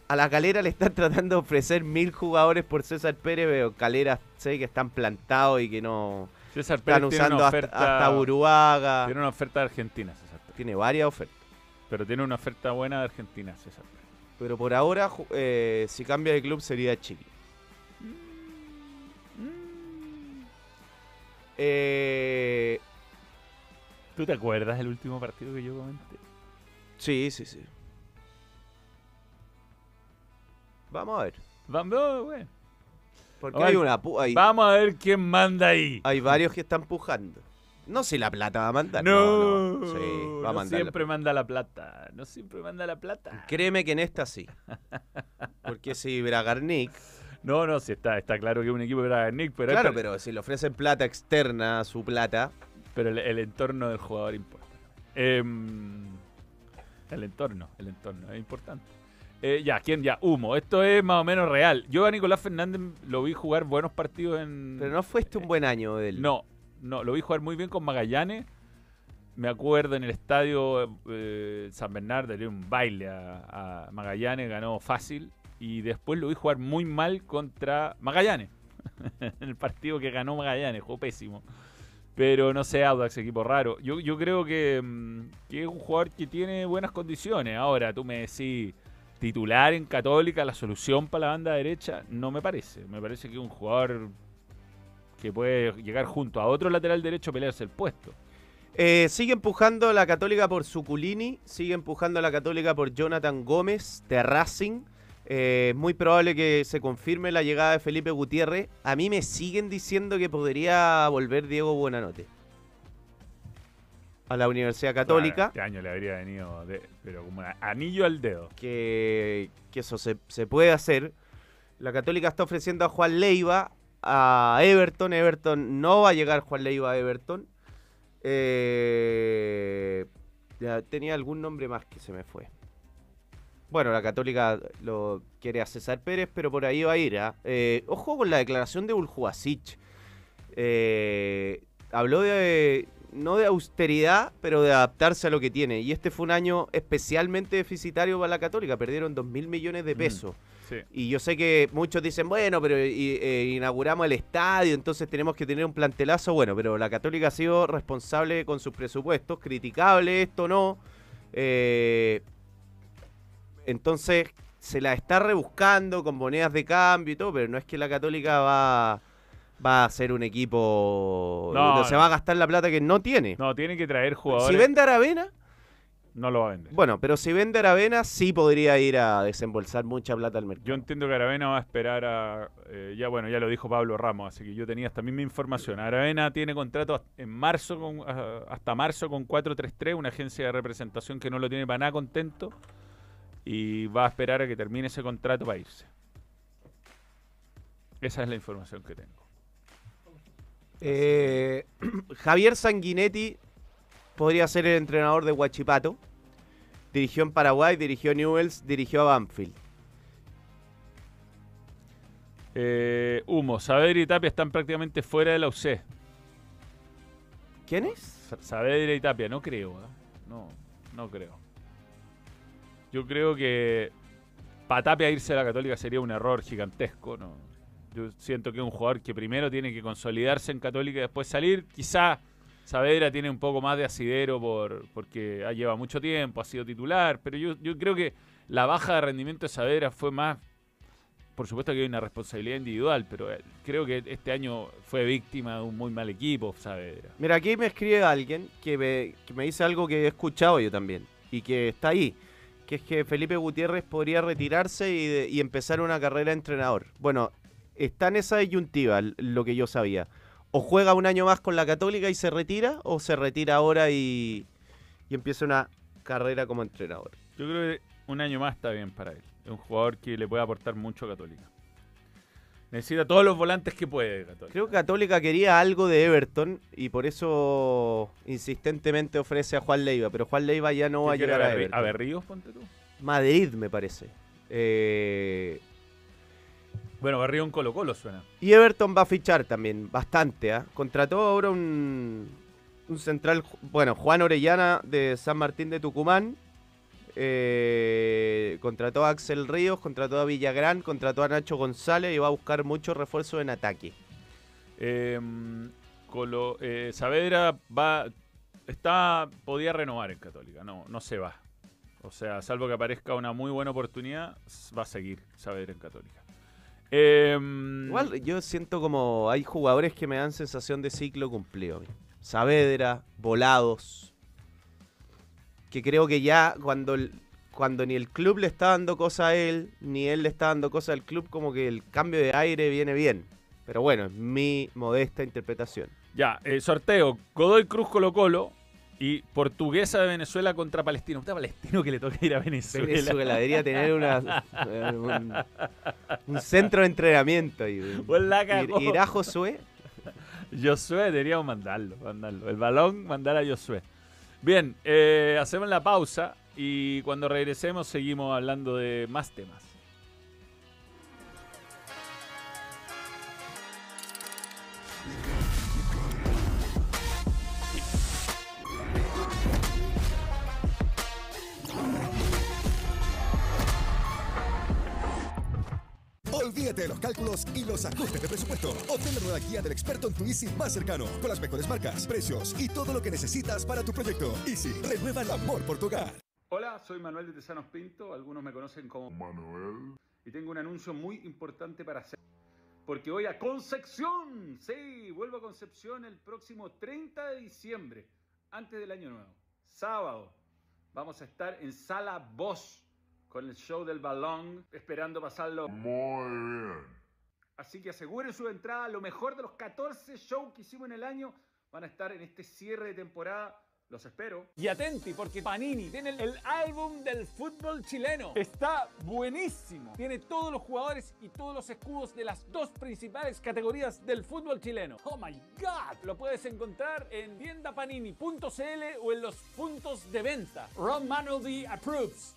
A la Calera le están [LAUGHS] tratando de ofrecer mil jugadores por César Pérez, pero Calera sé que están plantados y que no César Pérez están usando hasta, oferta. hasta Buruaga. Tiene una oferta de Argentina, César Pérez. Tiene varias ofertas. Pero tiene una oferta buena de Argentina, César Pérez. Pero por ahora, eh, si cambia de club sería Chile. Eh, ¿Tú te acuerdas del último partido que yo comenté? sí, sí, sí. Vamos a ver. Vamos, bueno. Porque Ay, hay una hay, Vamos a ver quién manda ahí. hay varios que están pujando. No si la plata va a mandar. No, No, no. Sí, va a no mandar. la- siempre manda la plata. No siempre manda la plata. Créeme que en esta sí. Porque si Bragarnik, No, no, sí está, está claro que un equipo de Nick, pero, claro, pero si le ofrecen plata externa a su plata, pero el, el entorno del jugador importa. Em, el entorno, el entorno es importante. Eh, ya, ¿quién? Ya, Humo. Esto es más o menos real. Yo a Nicolás Fernández lo vi jugar buenos partidos en... Pero no fue este un buen año de él. No, no, lo vi jugar muy bien con Magallanes. Me acuerdo en el estadio eh, San Bernardo, le dio un baile a, a Magallanes, ganó fácil. Y después lo vi jugar muy mal contra Magallanes. [LAUGHS] en el partido que ganó Magallanes, jugó pésimo. Pero no sé, Audax, equipo raro. Yo, yo creo que, mm, que es un jugador que tiene buenas condiciones. Ahora, tú me decís, titular en Católica, la solución para la banda derecha, no me parece. Me parece que es un jugador que puede llegar junto a otro lateral derecho a pelearse el puesto. Eh, sigue empujando la Católica por Suculini, sigue empujando la Católica por Jonathan Gómez de Racing. Eh, es muy probable que se confirme la llegada de Felipe Gutiérrez. A mí me siguen diciendo que podría volver Diego Buenanote a la Universidad Católica. Este año le habría venido, de- pero como un anillo al dedo. que, que eso se, se puede hacer. La Católica está ofreciendo a Juan Leiva a Everton. Everton no va a llegar Juan Leiva a Everton. Eh, ya tenía algún nombre más que se me fue. Bueno, la Católica lo quiere a César Pérez, pero por ahí va a ir. ¿ah? Eh, ojo con la declaración de Uljuasic. Eh, habló de no de austeridad, pero de adaptarse a lo que tiene. Y este fue un año especialmente deficitario para la Católica. Perdieron 2 mil millones de Mm. pesos. Sí. Y yo sé que muchos dicen, bueno, pero y- eh, inauguramos el estadio, entonces tenemos que tener un plantelazo. Bueno, pero la Católica ha sido responsable con sus presupuestos. Criticable esto, no. Eh, entonces se la está rebuscando con monedas de cambio y todo, pero no es que la Católica va, va a ser un equipo No, donde se va a gastar la plata que no tiene. No, tiene que traer jugadores. si vende Aravena, No lo va a vender. bueno, pero si vende Aravena, sí podría ir a desembolsar mucha plata al mercado. Yo entiendo que Aravena va a esperar a. eh, ya bueno, ya lo dijo Pablo Ramos, así que yo tenía esta misma información. Aravena tiene contrato en marzo con, hasta marzo con 433, una agencia de representación que no lo tiene para nada contento. Y va a esperar a que termine ese contrato para irse. Esa es la información que tengo. Eh, [CLEARS THROAT] Javier Sanguinetti podría ser el entrenador de Huachipato. Dirigió en Paraguay, dirigió Newells, dirigió a Banfield. Eh, Humo, Saavedra y Tapia están prácticamente fuera de la UC. ¿Quién es? Sa- Saavedra y Tapia, no creo. ¿eh? No, no creo. Yo creo que para Tapia irse a la Católica sería un error gigantesco. ¿no? Yo siento que es un jugador que primero tiene que consolidarse en Católica y después salir. Quizá Saavedra tiene un poco más de asidero por, porque ha- lleva mucho tiempo, ha sido titular, pero yo, yo creo que la baja de rendimiento de Saavedra fue más... Por supuesto que hay una responsabilidad individual, pero eh, creo que este año fue víctima de un muy mal equipo, Saavedra. Mira, aquí me escribe alguien que me, que me dice algo que he escuchado yo también y que está ahí, que es que Felipe Gutiérrez podría retirarse y, de- y empezar una carrera de entrenador. Bueno, está en esa disyuntiva lo que yo sabía. O juega un año más con la Católica y se retira, o se retira ahora y, y empieza una carrera como entrenador. Yo creo que un año más está bien para él. Es un jugador que le puede aportar mucho a Católica. Necesita todos los volantes que puede Católica. Creo que Católica quería algo de Everton y por eso insistentemente ofrece a Juan Leiva, pero Juan Leiva ya no va a ¿Qué quiere llegar a Everton. a Berríos, ponte tú. Madrid, me parece. Eh, Bueno, Berrío en Colo Colo suena. y Everton va a fichar también, bastante. ¿ah? Contrató ahora un, un central, bueno, Juan Orellana de San Martín de Tucumán. Eh, contrató a Axel Ríos, contrató a Villagrán, contrató a Nacho González y va a buscar mucho refuerzo en ataque. Eh, Colo, eh, Saavedra va, está, podía renovar en Católica, no, no se va. O sea, salvo que aparezca una muy buena oportunidad, va a seguir Saavedra en Católica. Eh, Igual yo siento como hay jugadores que me dan sensación de ciclo cumplido. Saavedra, Volados. Que creo que ya cuando, cuando ni el club le está dando cosas a él, ni él le está dando cosas al club, como que el cambio de aire viene bien. Pero bueno, es mi modesta interpretación. Ya, eh, sorteo. Godoy Cruz Colo Colo y Portuguesa de Venezuela contra Palestino. Usted Palestino que le toca ir a Venezuela. Venezuela debería tener una, [LAUGHS] eh, un, un centro de entrenamiento. Y, Pues. Ir- irá Josué. Josué, deberíamos mandarlo, mandarlo. El balón, mandar a Josué. Bien, eh, hacemos la pausa y cuando regresemos seguimos hablando de más temas. Olvídate de los cálculos y los ajustes de presupuesto. Obtén la nueva guía del experto en tu Easy más cercano, con las mejores marcas, precios y todo lo que necesitas para tu proyecto. Easy, renueva el amor por tu hogar. Hola, soy Manuel de Tesanos Pinto, algunos me conocen como Manuel. Y tengo un anuncio muy importante para hacer. Porque voy a Concepción, sí, vuelvo a Concepción el próximo 30 de diciembre, antes del año nuevo. Sábado, vamos a estar en Sala Bosch con el show del balón, esperando pasarlo muy bien. Así que aseguren su entrada, lo mejor de los 14 shows que hicimos en el año van a estar en este cierre de temporada. Los espero. Y atenti, porque Panini tiene el álbum del fútbol chileno. Está buenísimo. Tiene todos los jugadores y todos los escudos de las dos principales categorías del fútbol chileno. ¡Oh my God! Lo puedes encontrar en tiendapanini.cl o en los puntos de venta. Ron Manuel approves.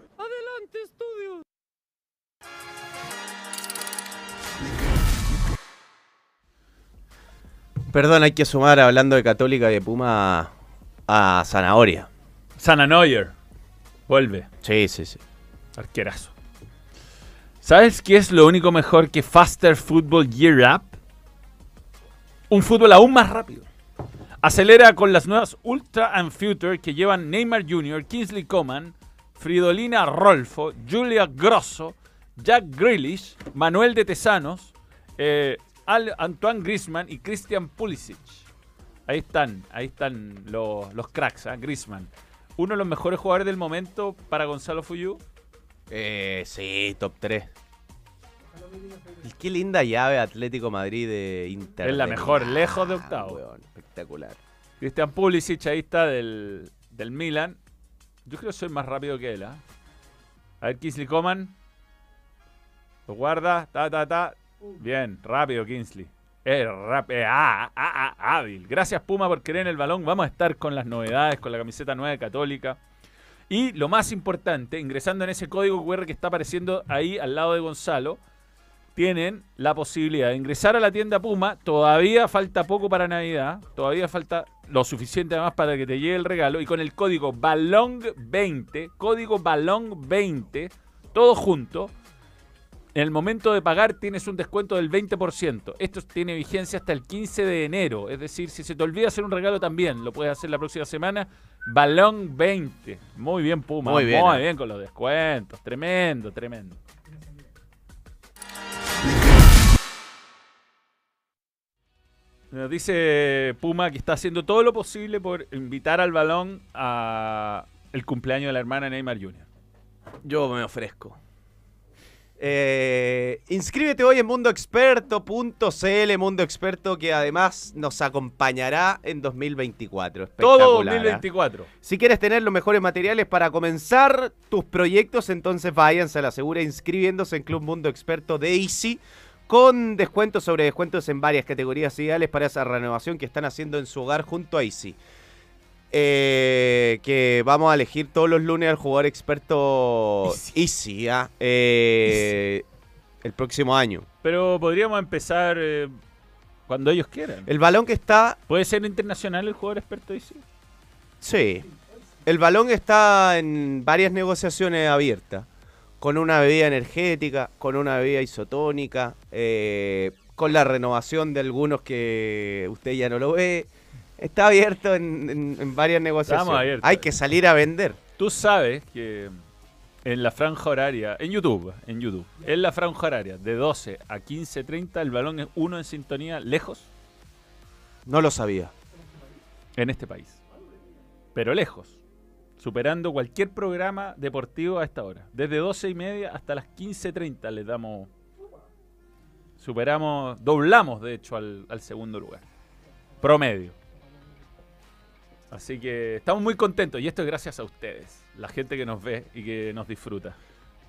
Perdón, hay que sumar, hablando de Católica y de Puma, a Zanahoria. Sananoyer. Vuelve. Sí, sí, sí. Arquerazo. ¿Sabes qué es lo único mejor que Faster Football Gear Up? Un fútbol aún más rápido. Acelera con las nuevas Ultra and Future que llevan Neymar Jr., Kingsley Coman, Fridolina Rolfo, Julia Grosso, Jack Grealish, Manuel de Tesanos, eh, Antoine Griezmann y Christian Pulisic. Ahí están, ahí están los, los cracks, ¿ah? Griezmann. Uno de los mejores jugadores del momento para Gonzalo Fuyú. Eh, sí, top 3. Y qué linda llave Atlético Madrid de Inter. Es la mejor, lejos de octavo. weón, espectacular. Christian Pulisic ahí está del, del Milan. Yo creo que soy más rápido que él, ¿ah? A ver, Kingsley Coman. Lo guarda, ta, ta, ta. Bien, rápido Kingsley. Es rápido, ah, ah, ah, hábil. Gracias Puma por querer en el balón. Vamos a estar con las novedades, con la camiseta nueva Católica. Y lo más importante, ingresando en ese código QR que está apareciendo ahí al lado de Gonzalo, tienen la posibilidad de ingresar a la tienda Puma. Todavía falta poco para Navidad. Todavía falta lo suficiente además para que te llegue el regalo. Y con el código BALONG20, código BALONG20, todo junto. En el momento de pagar tienes un descuento del 20%. Esto tiene vigencia hasta el 15 de enero. Es decir, si se te olvida hacer un regalo también, lo puedes hacer la próxima semana. Balón 20. Muy bien, Puma. Muy bien, Muy bien con los descuentos. Tremendo, tremendo. Nos dice Puma que está haciendo todo lo posible por invitar al balón a el cumpleaños de la hermana Neymar Jr. Yo me ofrezco. Eh, inscríbete hoy en mundoexperto.cl, Mundo Experto, que además nos acompañará en 2024. Todo Espectacular, ¿ah? 2024. Si quieres tener los mejores materiales para comenzar tus proyectos, entonces váyanse a la segura inscribiéndose en Club Mundo Experto de Easy con descuentos sobre descuentos en varias categorías ideales para esa renovación que están haciendo en su hogar junto a Easy. Eh, que vamos a elegir todos los lunes al jugador experto Easy. Easy, ¿ah? Eh, el próximo año. Pero podríamos empezar eh, cuando ellos quieran. El balón que está ¿Puede ser internacional el jugador experto sí? Sí. El balón está en varias negociaciones abiertas. Con una bebida energética, con una bebida isotónica, eh, con la renovación de algunos que usted ya no lo ve. Está abierto en, en- en varias negociaciones. abiertos. Hay que salir a vender. Tú sabes que en la franja horaria, en YouTube, en YouTube, en la franja horaria de 12 a 15.30 el balón es uno en sintonía lejos No lo sabía. en este país. Pero lejos. Superando cualquier programa deportivo a esta hora. Desde 12 y media hasta las 15.30 les damos... Superamos, doblamos de hecho al, al segundo lugar. Promedio. Así que estamos muy contentos y esto es gracias a ustedes, la gente que nos ve y que nos disfruta.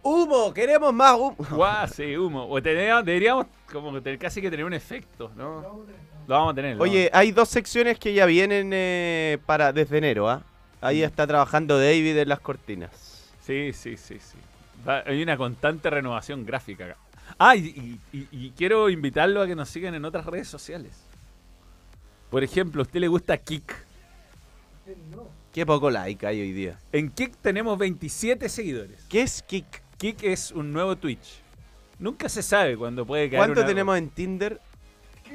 ¡Humo! ¡Queremos más humo! [LAUGHS] Guau, sí, humo. O tener- deberíamos como que tener- casi que tener un efecto, ¿no? Lo vamos a tener. lo Oye, hay dos secciones que ya vienen eh, para desde enero, ¿ah? Ahí está trabajando David en las cortinas. Sí, sí, sí, sí. Va- hay una constante renovación gráfica acá. Ah, y, y- y- y quiero invitarlo a que nos sigan en otras redes sociales. Por ejemplo, ¿a usted le gusta Kik? Qué poco like hay hoy día. En Kik tenemos 27 seguidores. ¿Qué es Kik? Kik es un nuevo Twitch. Nunca se sabe cuándo puede caer ¿Cuánto una- tenemos en Tinder?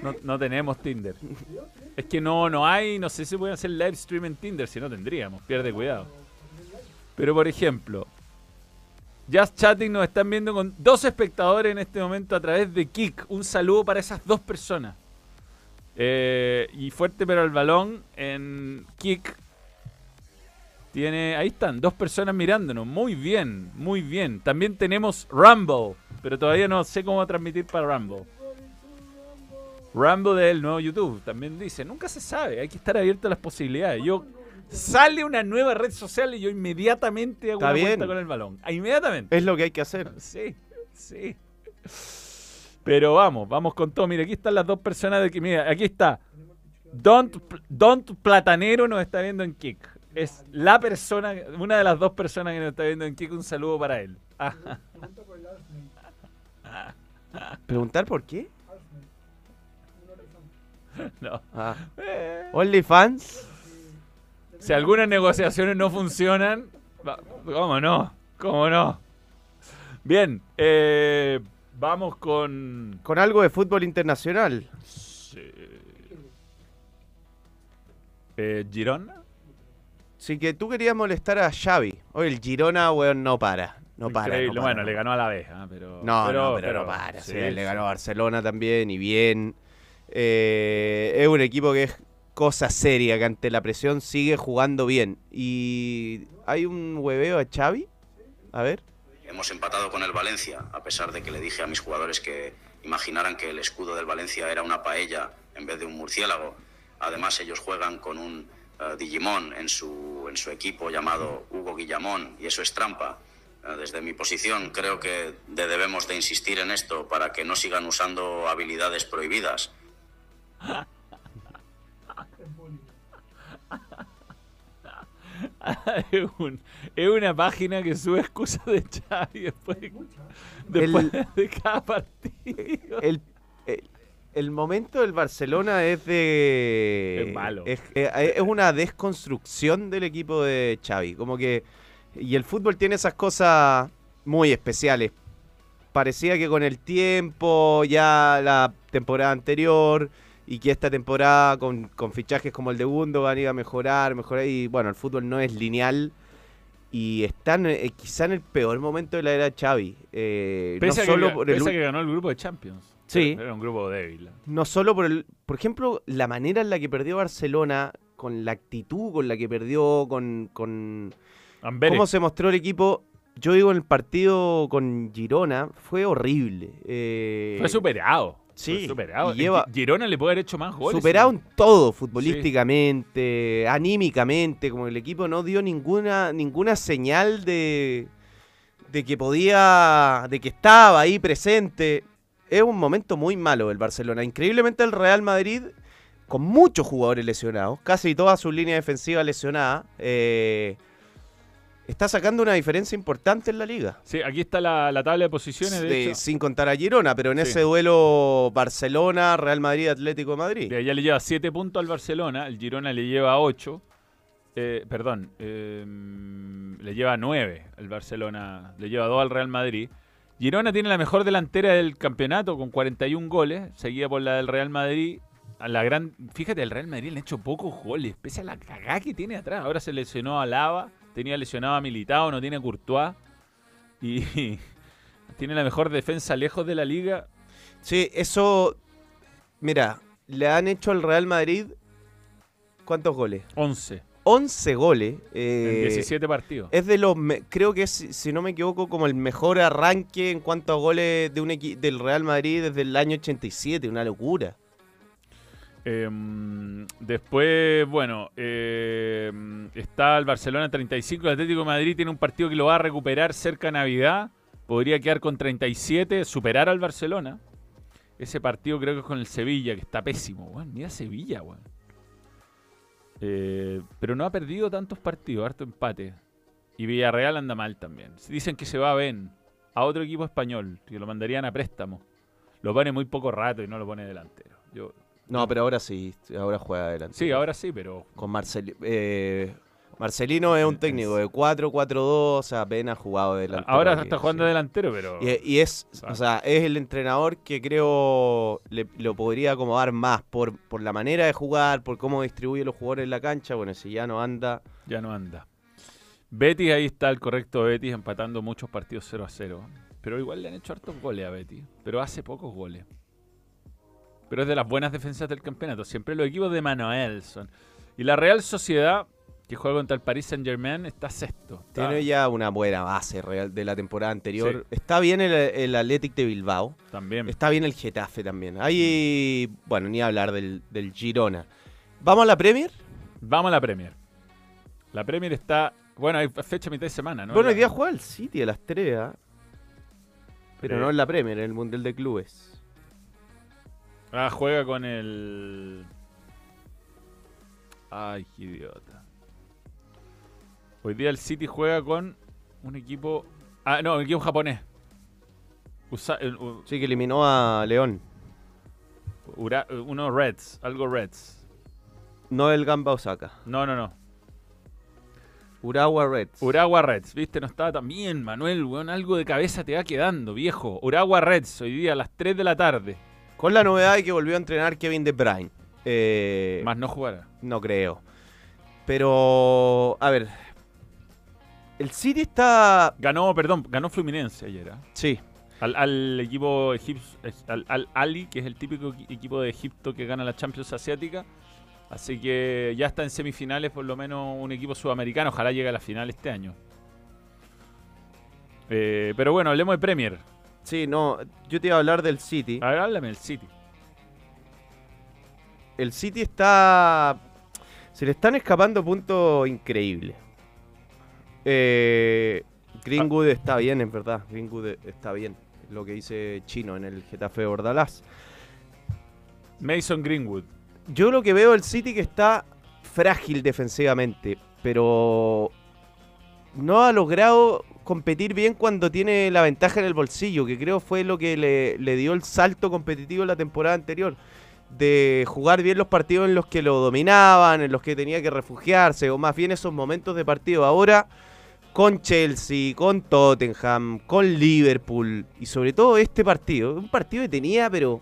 No, no tenemos Tinder. Es que no, no hay, no sé si pueden hacer live stream en Tinder, si no tendríamos, pierde cuidado. Pero por ejemplo, Just Chatting nos están viendo con dos espectadores en este momento a través de Kik. Un saludo para esas dos personas. Eh, y fuerte pero al balón en Kik. Tiene, ahí están, dos personas mirándonos. Muy bien, muy bien. También tenemos Rumble, pero todavía no sé cómo transmitir para Rumble. Rambo del nuevo YouTube también dice, nunca se sabe, hay que estar abierto a las posibilidades. Yo sale una nueva red social y yo inmediatamente hago Está una bien. con el balón. Inmediatamente. Es lo que hay que hacer. Sí, sí. Pero vamos, vamos con todo. Mira, aquí están las dos personas de que mira, aquí está. Don't, Don't Platanero nos está viendo en Kick. Es la persona, una de las dos personas que nos está viendo en Kick. Un saludo para él. ¿Preguntar por qué? [LAUGHS] no. Ah. Eh. OnlyFans. Si algunas negociaciones no funcionan, ¿cómo no? ¿Cómo no? Bien, eh, vamos con... Con algo de fútbol internacional. Eh, Girona. Sí que tú querías molestar a Xavi. Oye, el Girona, weón, no para. No para. Increíble. no para, bueno, no le ganó a la vez, ah, pero... No, pero, no, pero, no para. sí, sí, le sí. ganó a Barcelona también y bien. Eh, es un equipo que es cosa seria, que ante la presión sigue jugando bien. Y hay un hueveo a Xavi. A ver. Hemos empatado con el Valencia, a pesar de que le dije a mis jugadores que imaginaran que el escudo del Valencia era una paella en vez de un murciélago. Además, ellos juegan con un eh, Digimon en su, en su equipo llamado Hugo Guillamón, y eso es trampa. Eh, desde mi posición, creo que de- debemos de insistir en esto para que no sigan usando habilidades prohibidas. [LAUGHS] es, un- es una página que sube excusas de Xavi después, después de cada partido. El, el, el momento del Barcelona es de. Es malo. Es, eh, es una desconstrucción del equipo de Xavi. Como que. Y el fútbol tiene esas cosas muy especiales. Parecía que con el tiempo, ya la temporada anterior, y que esta temporada con, con fichajes como el de Gundogan iba a mejorar, mejorar. Y bueno, el fútbol no es lineal. Y están eh, quizá en el peor momento de la era Xavi. Eh, Pese, no a, que, solo ga- por el que ganó el grupo de Champions. Sí. Era un grupo débil. no solo por el, por ejemplo, la manera en la que perdió Barcelona, con la actitud con la que perdió, con, con Amberes. cómo se mostró el equipo. Yo digo en el partido con Girona fue horrible. Eh, Fue superado. Sí, superado. y lleva- Girona le puede haber hecho más goles. superado en todo, futbolísticamente, anímicamente, como el equipo no dio ninguna ninguna señal de de que podía, de que estaba ahí presente. Es un momento muy malo el Barcelona. Increíblemente el Real Madrid, con muchos jugadores lesionados, casi toda su línea defensiva lesionada, eh, está sacando una diferencia importante en la liga. Sí, aquí está la, la tabla de posiciones. De, De- hecho. sin contar a Girona, pero en Sí. ese duelo Barcelona, Real Madrid, Atlético de Madrid. Allá le lleva 7 puntos al Barcelona, el Girona le lleva 8. perdón, eh, le lleva 9 el Barcelona, le lleva 2 al Real Madrid. Girona tiene la mejor delantera del campeonato con 41 goles, seguida por la del Real Madrid. A la gran, fíjate, el Real Madrid le ha hecho pocos goles, pese a la cagada que tiene atrás. Ahora se lesionó a Lava, tenía lesionado a Militao, no tiene Courtois. Y [LAUGHS] tiene la mejor defensa lejos de la liga. Sí, eso. Mira, le han hecho al Real Madrid. ¿Cuántos goles? 11. 11 goles. eh, en 17 partidos. Es de los, creo que es, si no me equivoco, como el mejor arranque en cuanto a goles de un del Real Madrid desde el año 87, una locura. Em, después, bueno, em, está el Barcelona 35, el Atlético de Madrid tiene un partido que lo va a recuperar cerca de Navidad, podría quedar con 37, superar al Barcelona. Ese partido creo que es con el Sevilla, que está pésimo, weón. Mira Sevilla, weón. Eh, pero no ha perdido tantos partidos, harto empate. Y Villarreal anda mal también. Dicen que se va a Ben, a otro equipo español, que lo mandarían a préstamo. Lo pone muy poco rato y no lo pone delantero. Yo, No, pero ahora sí, ahora juega adelante. Sí, ahora sí, pero Con Marcel, eh, Marcelino es un técnico de 4-4-2, o sea, apenas jugado delantero. ahora aquí, está jugando sí. delantero, pero Y, y es, Ah. o sea, es el entrenador que creo le, lo podría acomodar más por, por la manera de jugar, por cómo distribuye los jugadores en la cancha. Bueno, si ya no anda, ya no anda. Betis, ahí está el correcto Betis, empatando muchos partidos 0 a 0. Pero igual le han hecho hartos goles a Betis, pero hace pocos goles. Pero es de las buenas defensas del campeonato. Siempre los equipos de Manuel son. Y la Real Sociedad, que juega contra el Paris Saint Germain, está sexto. Está- tiene ya una buena base real de la temporada anterior. Está bien el, el Athletic de Bilbao, También. está bien el Getafe también. Hay, bueno, ni hablar del, del Girona. ¿Vamos a la Premier? Vamos a la Premier. La Premier está. Bueno, hay fecha mitad de semana, ¿no? bueno, hoy día juega el City a las 3, ¿ah? pero no en la Premier, en el Mundial de Clubes. Ah, juega con el. Ay, qué idiota. Hoy día el City juega con un equipo. Ah, no, un equipo japonés. Usa- el- u- Sí, que eliminó a León. Ura- uno Reds, algo Reds. No el Gamba Osaka. No, no, no. Urawa Reds. Urawa Reds, viste, no estaba tan bien, Manuel, weón. Algo de cabeza te va quedando, viejo. Urawa Reds, hoy día a las 3 de la tarde. Con la novedad de que volvió a entrenar Kevin De Bruyne. Eh, Más no jugará. No creo. Pero, a ver. El City está... Ganó, perdón, ganó Fluminense ayer, ¿ah? Sí. Al, al equipo egipcio, al, al Ali, que es el típico equi- equipo de Egipto que gana la Champions Asiática. Así que ya está en semifinales, por lo menos un equipo sudamericano. Ojalá llegue a la final este año. Eh, pero bueno, hablemos de Premier. Sí, no. Yo te iba a hablar del City. A ver, háblame del City. El City está... Se le están escapando puntos increíbles. Eh, Greenwood está bien, en verdad. Greenwood está bien. Lo que dice Chino en el Getafe de Bordalás. Mason Greenwood. Yo lo que veo del City que está frágil defensivamente, pero no ha logrado competir bien cuando tiene la ventaja en el bolsillo, que creo fue lo que le, le dio el salto competitivo la temporada anterior. De jugar bien los partidos en los que lo dominaban, en los que tenía que refugiarse, o más bien esos momentos de partido. Ahora, con Chelsea, con Tottenham, con Liverpool, y sobre todo este partido, un partido que tenía, pero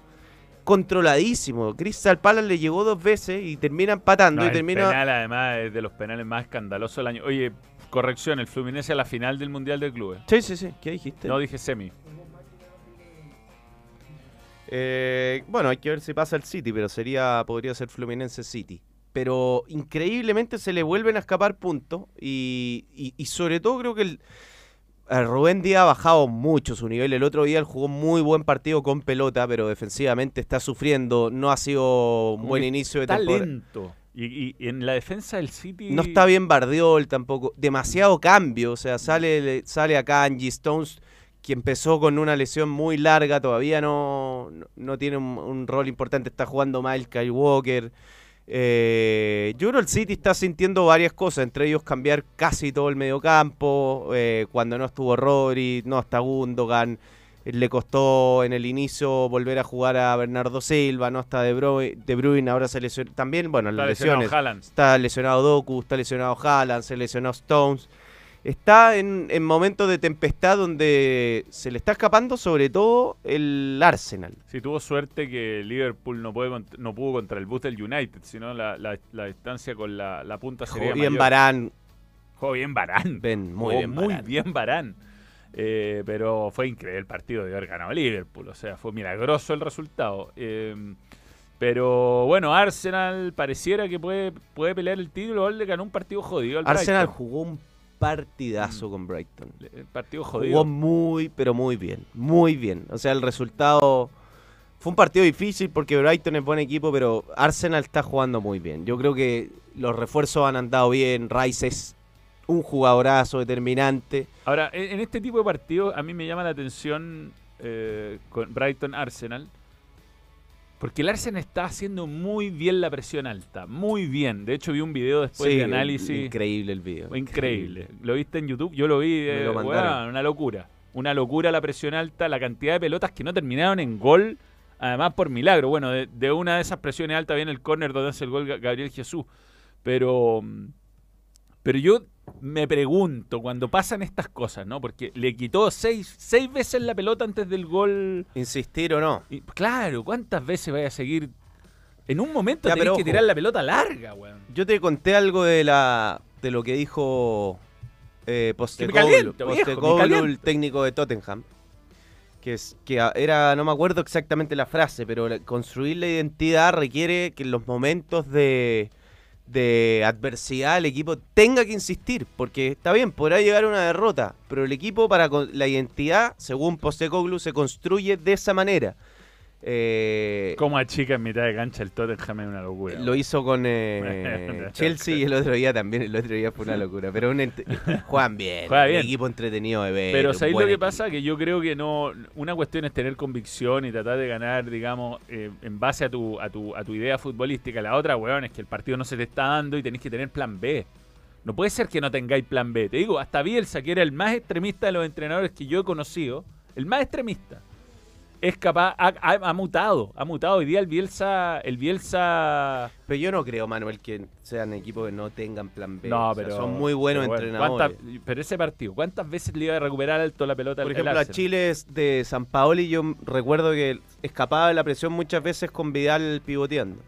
controladísimo. Crystal Palace le llegó dos veces y termina empatando No, y el termina. penal, además, es de los penales más escandalosos del año. Oye, corrección, el Fluminense a la final del Mundial de Clubes. Sí, sí, sí. ¿Qué dijiste? No dije semi. Eh, bueno, hay que ver si pasa el City, pero sería podría ser Fluminense City. Pero increíblemente se le vuelven a escapar puntos y, y- y sobre todo creo que el, Rubén Díaz ha bajado mucho su nivel. El otro día él jugó muy buen partido con pelota, pero defensivamente está sufriendo. No ha sido un buen inicio de Está temporada. lento. Y, en la defensa del City. No está bien Bardiol tampoco. Demasiado cambio. O sea, sale, sale acá Angie Stones, que empezó con una lesión muy larga. Todavía no, no, no tiene un, un rol importante. Está jugando Miles Kyle Walker. Eh, yo creo que el City está sintiendo varias cosas. Entre ellos cambiar casi todo el mediocampo. Eh, cuando no estuvo Rodri, no está Gundogan. Le costó en el inicio volver a jugar a Bernardo Silva, no está De Bruyne, de Bruyne ahora se lesionó. También, bueno, Está las lesionado lesiones. Está lesionado Doku, está lesionado Haaland, se lesionó Stones. Está en, en momentos de tempestad donde se le está escapando sobre todo el Arsenal. Sí, tuvo suerte que Liverpool no, puede no pudo contra el bus del United, sino la, la- la distancia con la, la punta sería Jugó bien mayor. Barán, Jugó bien Barán. muy bien muy bien Barán. Eh, pero fue increíble el partido de haber ganado Liverpool. O sea, fue milagroso el resultado. Eh, Pero bueno, Arsenal pareciera que puede, puede pelear el título. Le ganó un partido jodido al Arsenal Brighton. jugó un partidazo con Brighton. El partido Jugó jodido. muy, pero muy bien. Muy bien. O sea, el resultado fue un partido difícil porque Brighton es buen equipo, pero Arsenal está jugando muy bien. Yo creo que los refuerzos han andado bien. Rice es un jugadorazo determinante. Ahora, en, en este tipo de partidos a mí me llama la atención eh, con Brighton Arsenal. Porque el Arsenal está haciendo muy bien la presión alta. Muy bien. De hecho, vi un video después Sí, de análisis. Increíble el video. Increíble. ¿Lo viste en YouTube? Yo lo vi. Eh, lo una locura. Una locura la presión alta, la cantidad de pelotas que no terminaron en gol. Además, por milagro. Bueno, de, de una de esas presiones altas viene el córner donde hace el gol Ga- Gabriel Jesús. Pero, mm, pero yo me pregunto cuando pasan estas cosas, ¿no? Porque le quitó seis, seis veces la pelota antes del gol. Insistir o no. Y, claro, ¿cuántas veces vaya a seguir? En un momento Ya, tenés pero que ojo. tirar la pelota larga, weón. Yo te conté algo de la de lo que dijo eh, Postecoglou, el técnico de Tottenham. Que, es, que era, no me acuerdo exactamente la frase, pero construir la identidad requiere que en los momentos de, de adversidad el equipo tenga que insistir. Porque está bien, podrá llegar una derrota, pero el equipo para la identidad, según Postecoglou, se construye de esa manera. Eh, Como a chica en mitad de cancha el Tottenham es una locura. lo hizo con eh, [LAUGHS] Chelsea y el otro día también. El otro día fue una locura. Pero un juegan bien. Juega un equipo entretenido de ver. Pero ¿sabéis lo que equipo. pasa? Que yo creo que no. Una cuestión es tener convicción y tratar de ganar, digamos, eh, en base a tu, a, tu, a tu idea futbolística. La otra, weón, es que el partido no se te está dando y tenés que tener plan B. No puede ser que no tengáis plan B. Te digo, hasta Bielsa, que era el más extremista de los entrenadores que yo he conocido, el más extremista, es capaz, ha, ha- ha mutado, ha mutado. Hoy día el Bielsa, el Bielsa Pero yo no creo, Manuel, que sean equipos que no tengan plan B. No, O sea, pero. son muy buenos pero bueno, entrenadores. ¿cuántas- pero ese partido, ¿cuántas veces le iba a recuperar alto la pelota Por ejemplo, a? Chile es de San Paoli yo recuerdo que escapaba de la presión muchas veces con Vidal pivoteando.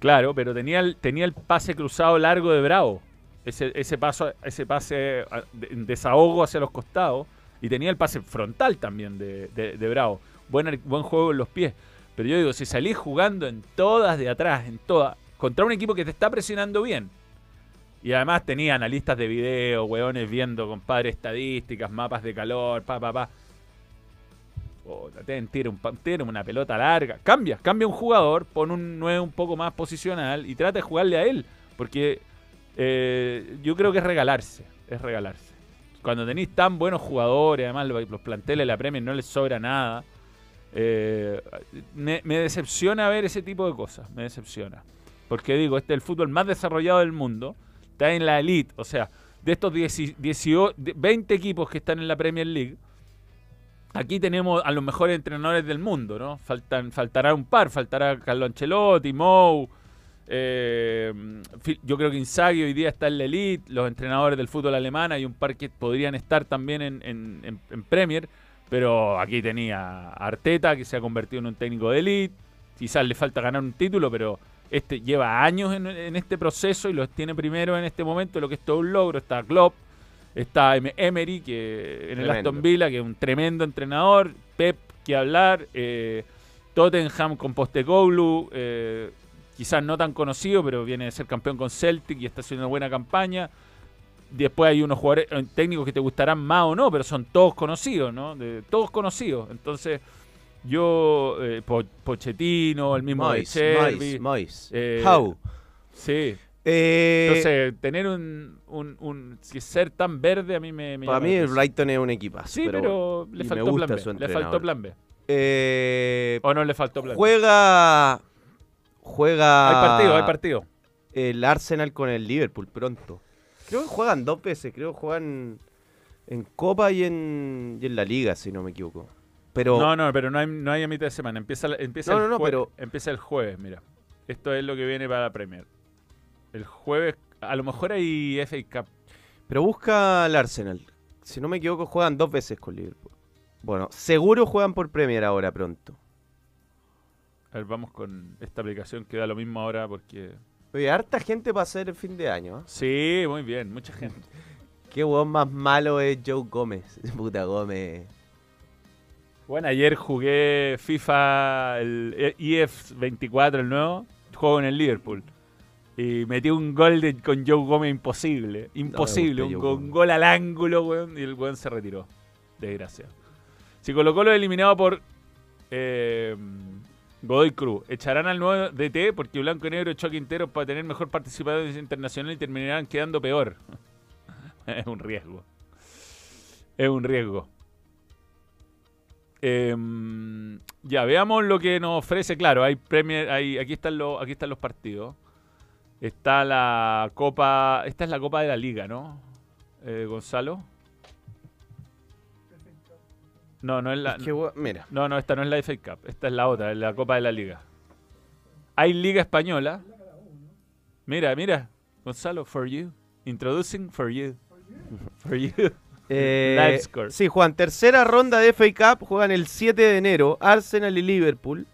Claro, pero tenía el, tenía el pase cruzado largo de Bravo. Ese, ese paso, ese pase a- de- en desahogo hacia los costados. Y tenía el pase frontal también de, de- de Bravo. Buen, buen juego en los pies. Pero yo digo, si salís jugando en todas de atrás, en todas, contra un equipo que te está presionando bien. Y además tenía analistas de video, weones viendo, compadre, estadísticas, mapas de calor, pa, pa, pa. Puta, ten, tira, un, tira una pelota larga. Cambia, cambia un jugador, pon un 9 un poco más posicional y trata de jugarle a él. Porque eh, yo creo que es regalarse. Es regalarse. Cuando tenéis tan buenos jugadores, además lo- los planteles de la Premier no les sobra nada. Eh, me, decepciona ver ese tipo de cosas. Me decepciona. Porque digo, este es el fútbol más desarrollado del mundo. Está en la elite. O sea, de estos 10 18 de- 20 equipos que están en la Premier League, aquí tenemos a los mejores entrenadores del mundo, ¿no? Faltan, faltará un par, faltará Carlo Ancelotti, Mou. eh, yo creo que Inzaghi hoy día está en la elite, los entrenadores del fútbol alemán, hay un par que podrían estar también en Premier, pero aquí tenía a Arteta, que se ha convertido en un técnico de elite, quizás le falta ganar un título, pero este lleva años en, en este proceso y los tiene primero en este momento, lo que es todo un logro, está Klopp, está Em- Emery, que en el Tremendo. Aston Villa, que es un tremendo entrenador, Pep, que hablar, eh, Tottenham con Postecoglou, eh, quizás no tan conocido, pero viene de ser campeón con Celtic y está haciendo una buena campaña. Después hay unos jugadores eh, técnicos que te gustarán más o no, pero son todos conocidos, ¿no? De, todos conocidos. Entonces, yo, eh, Po- Pochettino, el mismo Mois, de Chervi, Mois, Mois. eh, How. Sí. Eh, Entonces, tener un, un, un- ser tan verde a mí me, me para mí el. Brighton es un equipazo. Sí, pero, le faltó plan B. Le faltó plan B. Eh, ¿O no le faltó plan B? juega. Juega. Hay partido, hay partido. El Arsenal con el Liverpool pronto. Creo que juegan dos veces. Creo que juegan en Copa y en, y en la Liga, si no me equivoco. Pero. No, no, pero no hay, no hay a mitad de semana. Empieza, empieza, No, el no, no, pero- empieza el jueves, mira. Esto es lo que viene para la Premier. El jueves, a lo mejor hay FA Cup. Pero busca el Arsenal. Si no me equivoco, juegan dos veces con Liverpool. Bueno, seguro juegan por Premier ahora pronto. A ver, vamos con esta aplicación que da lo mismo ahora porque... Oye, harta gente para hacer el fin de año. ¿eh? Sí, muy bien, mucha gente. [LAUGHS] Qué hueón más malo es Joe Gómez. [LAUGHS] Puta Gómez. Bueno, ayer jugué FIFA, el EF24, el nuevo. Juego en el Liverpool. Y metí un gol de- con Joe Gómez imposible. Imposible. un, Joe gol al ángulo, weón. Y el weón se retiró. Desgraciado. Si Colo Colo eliminado por eh, Godoy Cruz, echarán al nuevo DT porque Blanco y Negro echó a Quintero para tener mejor participación internacional y terminarán quedando peor. [LAUGHS] es un riesgo. Es un riesgo. Em, ya, veamos lo que nos ofrece. Claro, hay Premier, hay, aquí, están los, aquí están los partidos. Está la Copa. Esta es la Copa de la Liga, ¿no? Eh, Gonzalo. No, no es la. Es que, we- mira, No, no, esta no es la FA Cup. Esta es la otra, es la Copa de la Liga. Hay Liga Española. Mira, mira. Gonzalo, for you. Introducing for you. For you. eh, [LAUGHS] Live score. sí, Juan, tercera ronda de FA Cup, juegan el 7 de enero, Arsenal y Liverpool.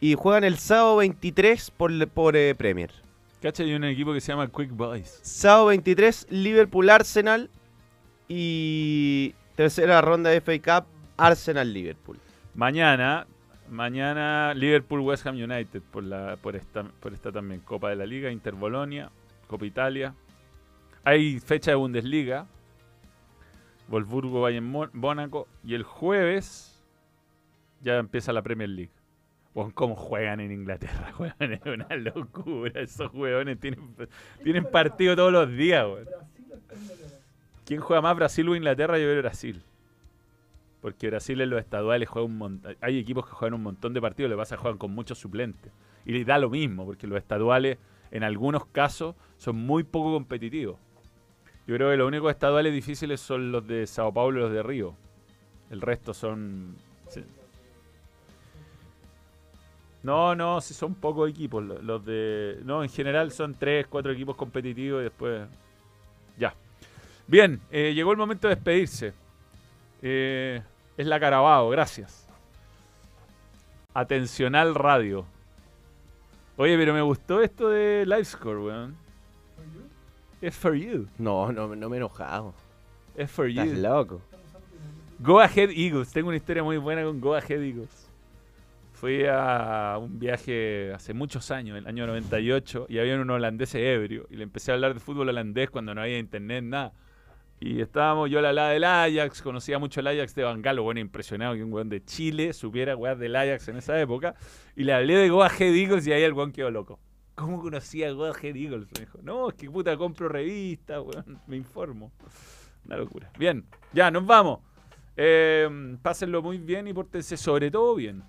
Y juegan el sábado 23 por, por eh, Premier. Cacha, hay un equipo que se llama Quick Boys. Sábado 23, Liverpool Arsenal. Y tercera ronda de FA Cup, Arsenal Liverpool. Mañana, mañana Liverpool West Ham United por la por esta por esta también Copa de la Liga, Inter Bolonia, Copa Italia. Hay fecha de Bundesliga. Wolfsburgo Bayern Mónaco y el jueves ya empieza la Premier League. ¿Cómo juegan en Inglaterra? [LAUGHS] Weón, es una locura. Esos huevones tienen, tienen partido todos los días. weón. ¿Quién juega más, Brasil o Inglaterra? Yo creo Brasil. Porque Brasil en los estaduales juega un montón. Hay equipos que juegan un montón de partidos, le pasa que juegan con muchos suplentes. Y les da lo mismo, porque los estaduales, en algunos casos, son muy poco competitivos. Yo creo que los únicos estaduales difíciles son los de Sao Paulo y los de Río. El resto son. sí. No, no, si son pocos equipos. lo- Los de. No, en general son tres, cuatro equipos competitivos y después. Ya. Bien, eh, llegó el momento de despedirse. Eh, es la Carabao, gracias. Atencional Radio. Oye, pero me gustó esto de Livescore, weón. Es for you. No, no, no me he enojado. Es for Estás you. loco. Go Ahead Eagles. Tengo una historia muy buena con Go Ahead Eagles. Fui a un viaje hace muchos años, el año 98, y había un holandés ebrio. Y le empecé a hablar de fútbol holandés cuando no había internet, nada. Y estábamos, yo le hablaba del Ajax, conocía mucho el Ajax de Bangalo, bueno, impresionado que un weón de Chile supiera weón del Ajax en esa época. Y le hablé de Go Ahead Eagles y ahí el weón quedó loco. ¿Cómo conocía a Go Ahead Eagles? Me dijo, no, es que puta compro revistas, weón, me informo. Una locura. Bien, ya, nos vamos. Eh, pásenlo muy bien y pórtense sobre todo bien.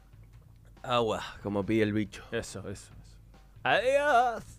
Agua, como pide el bicho. Eso, eso, eso. Adiós.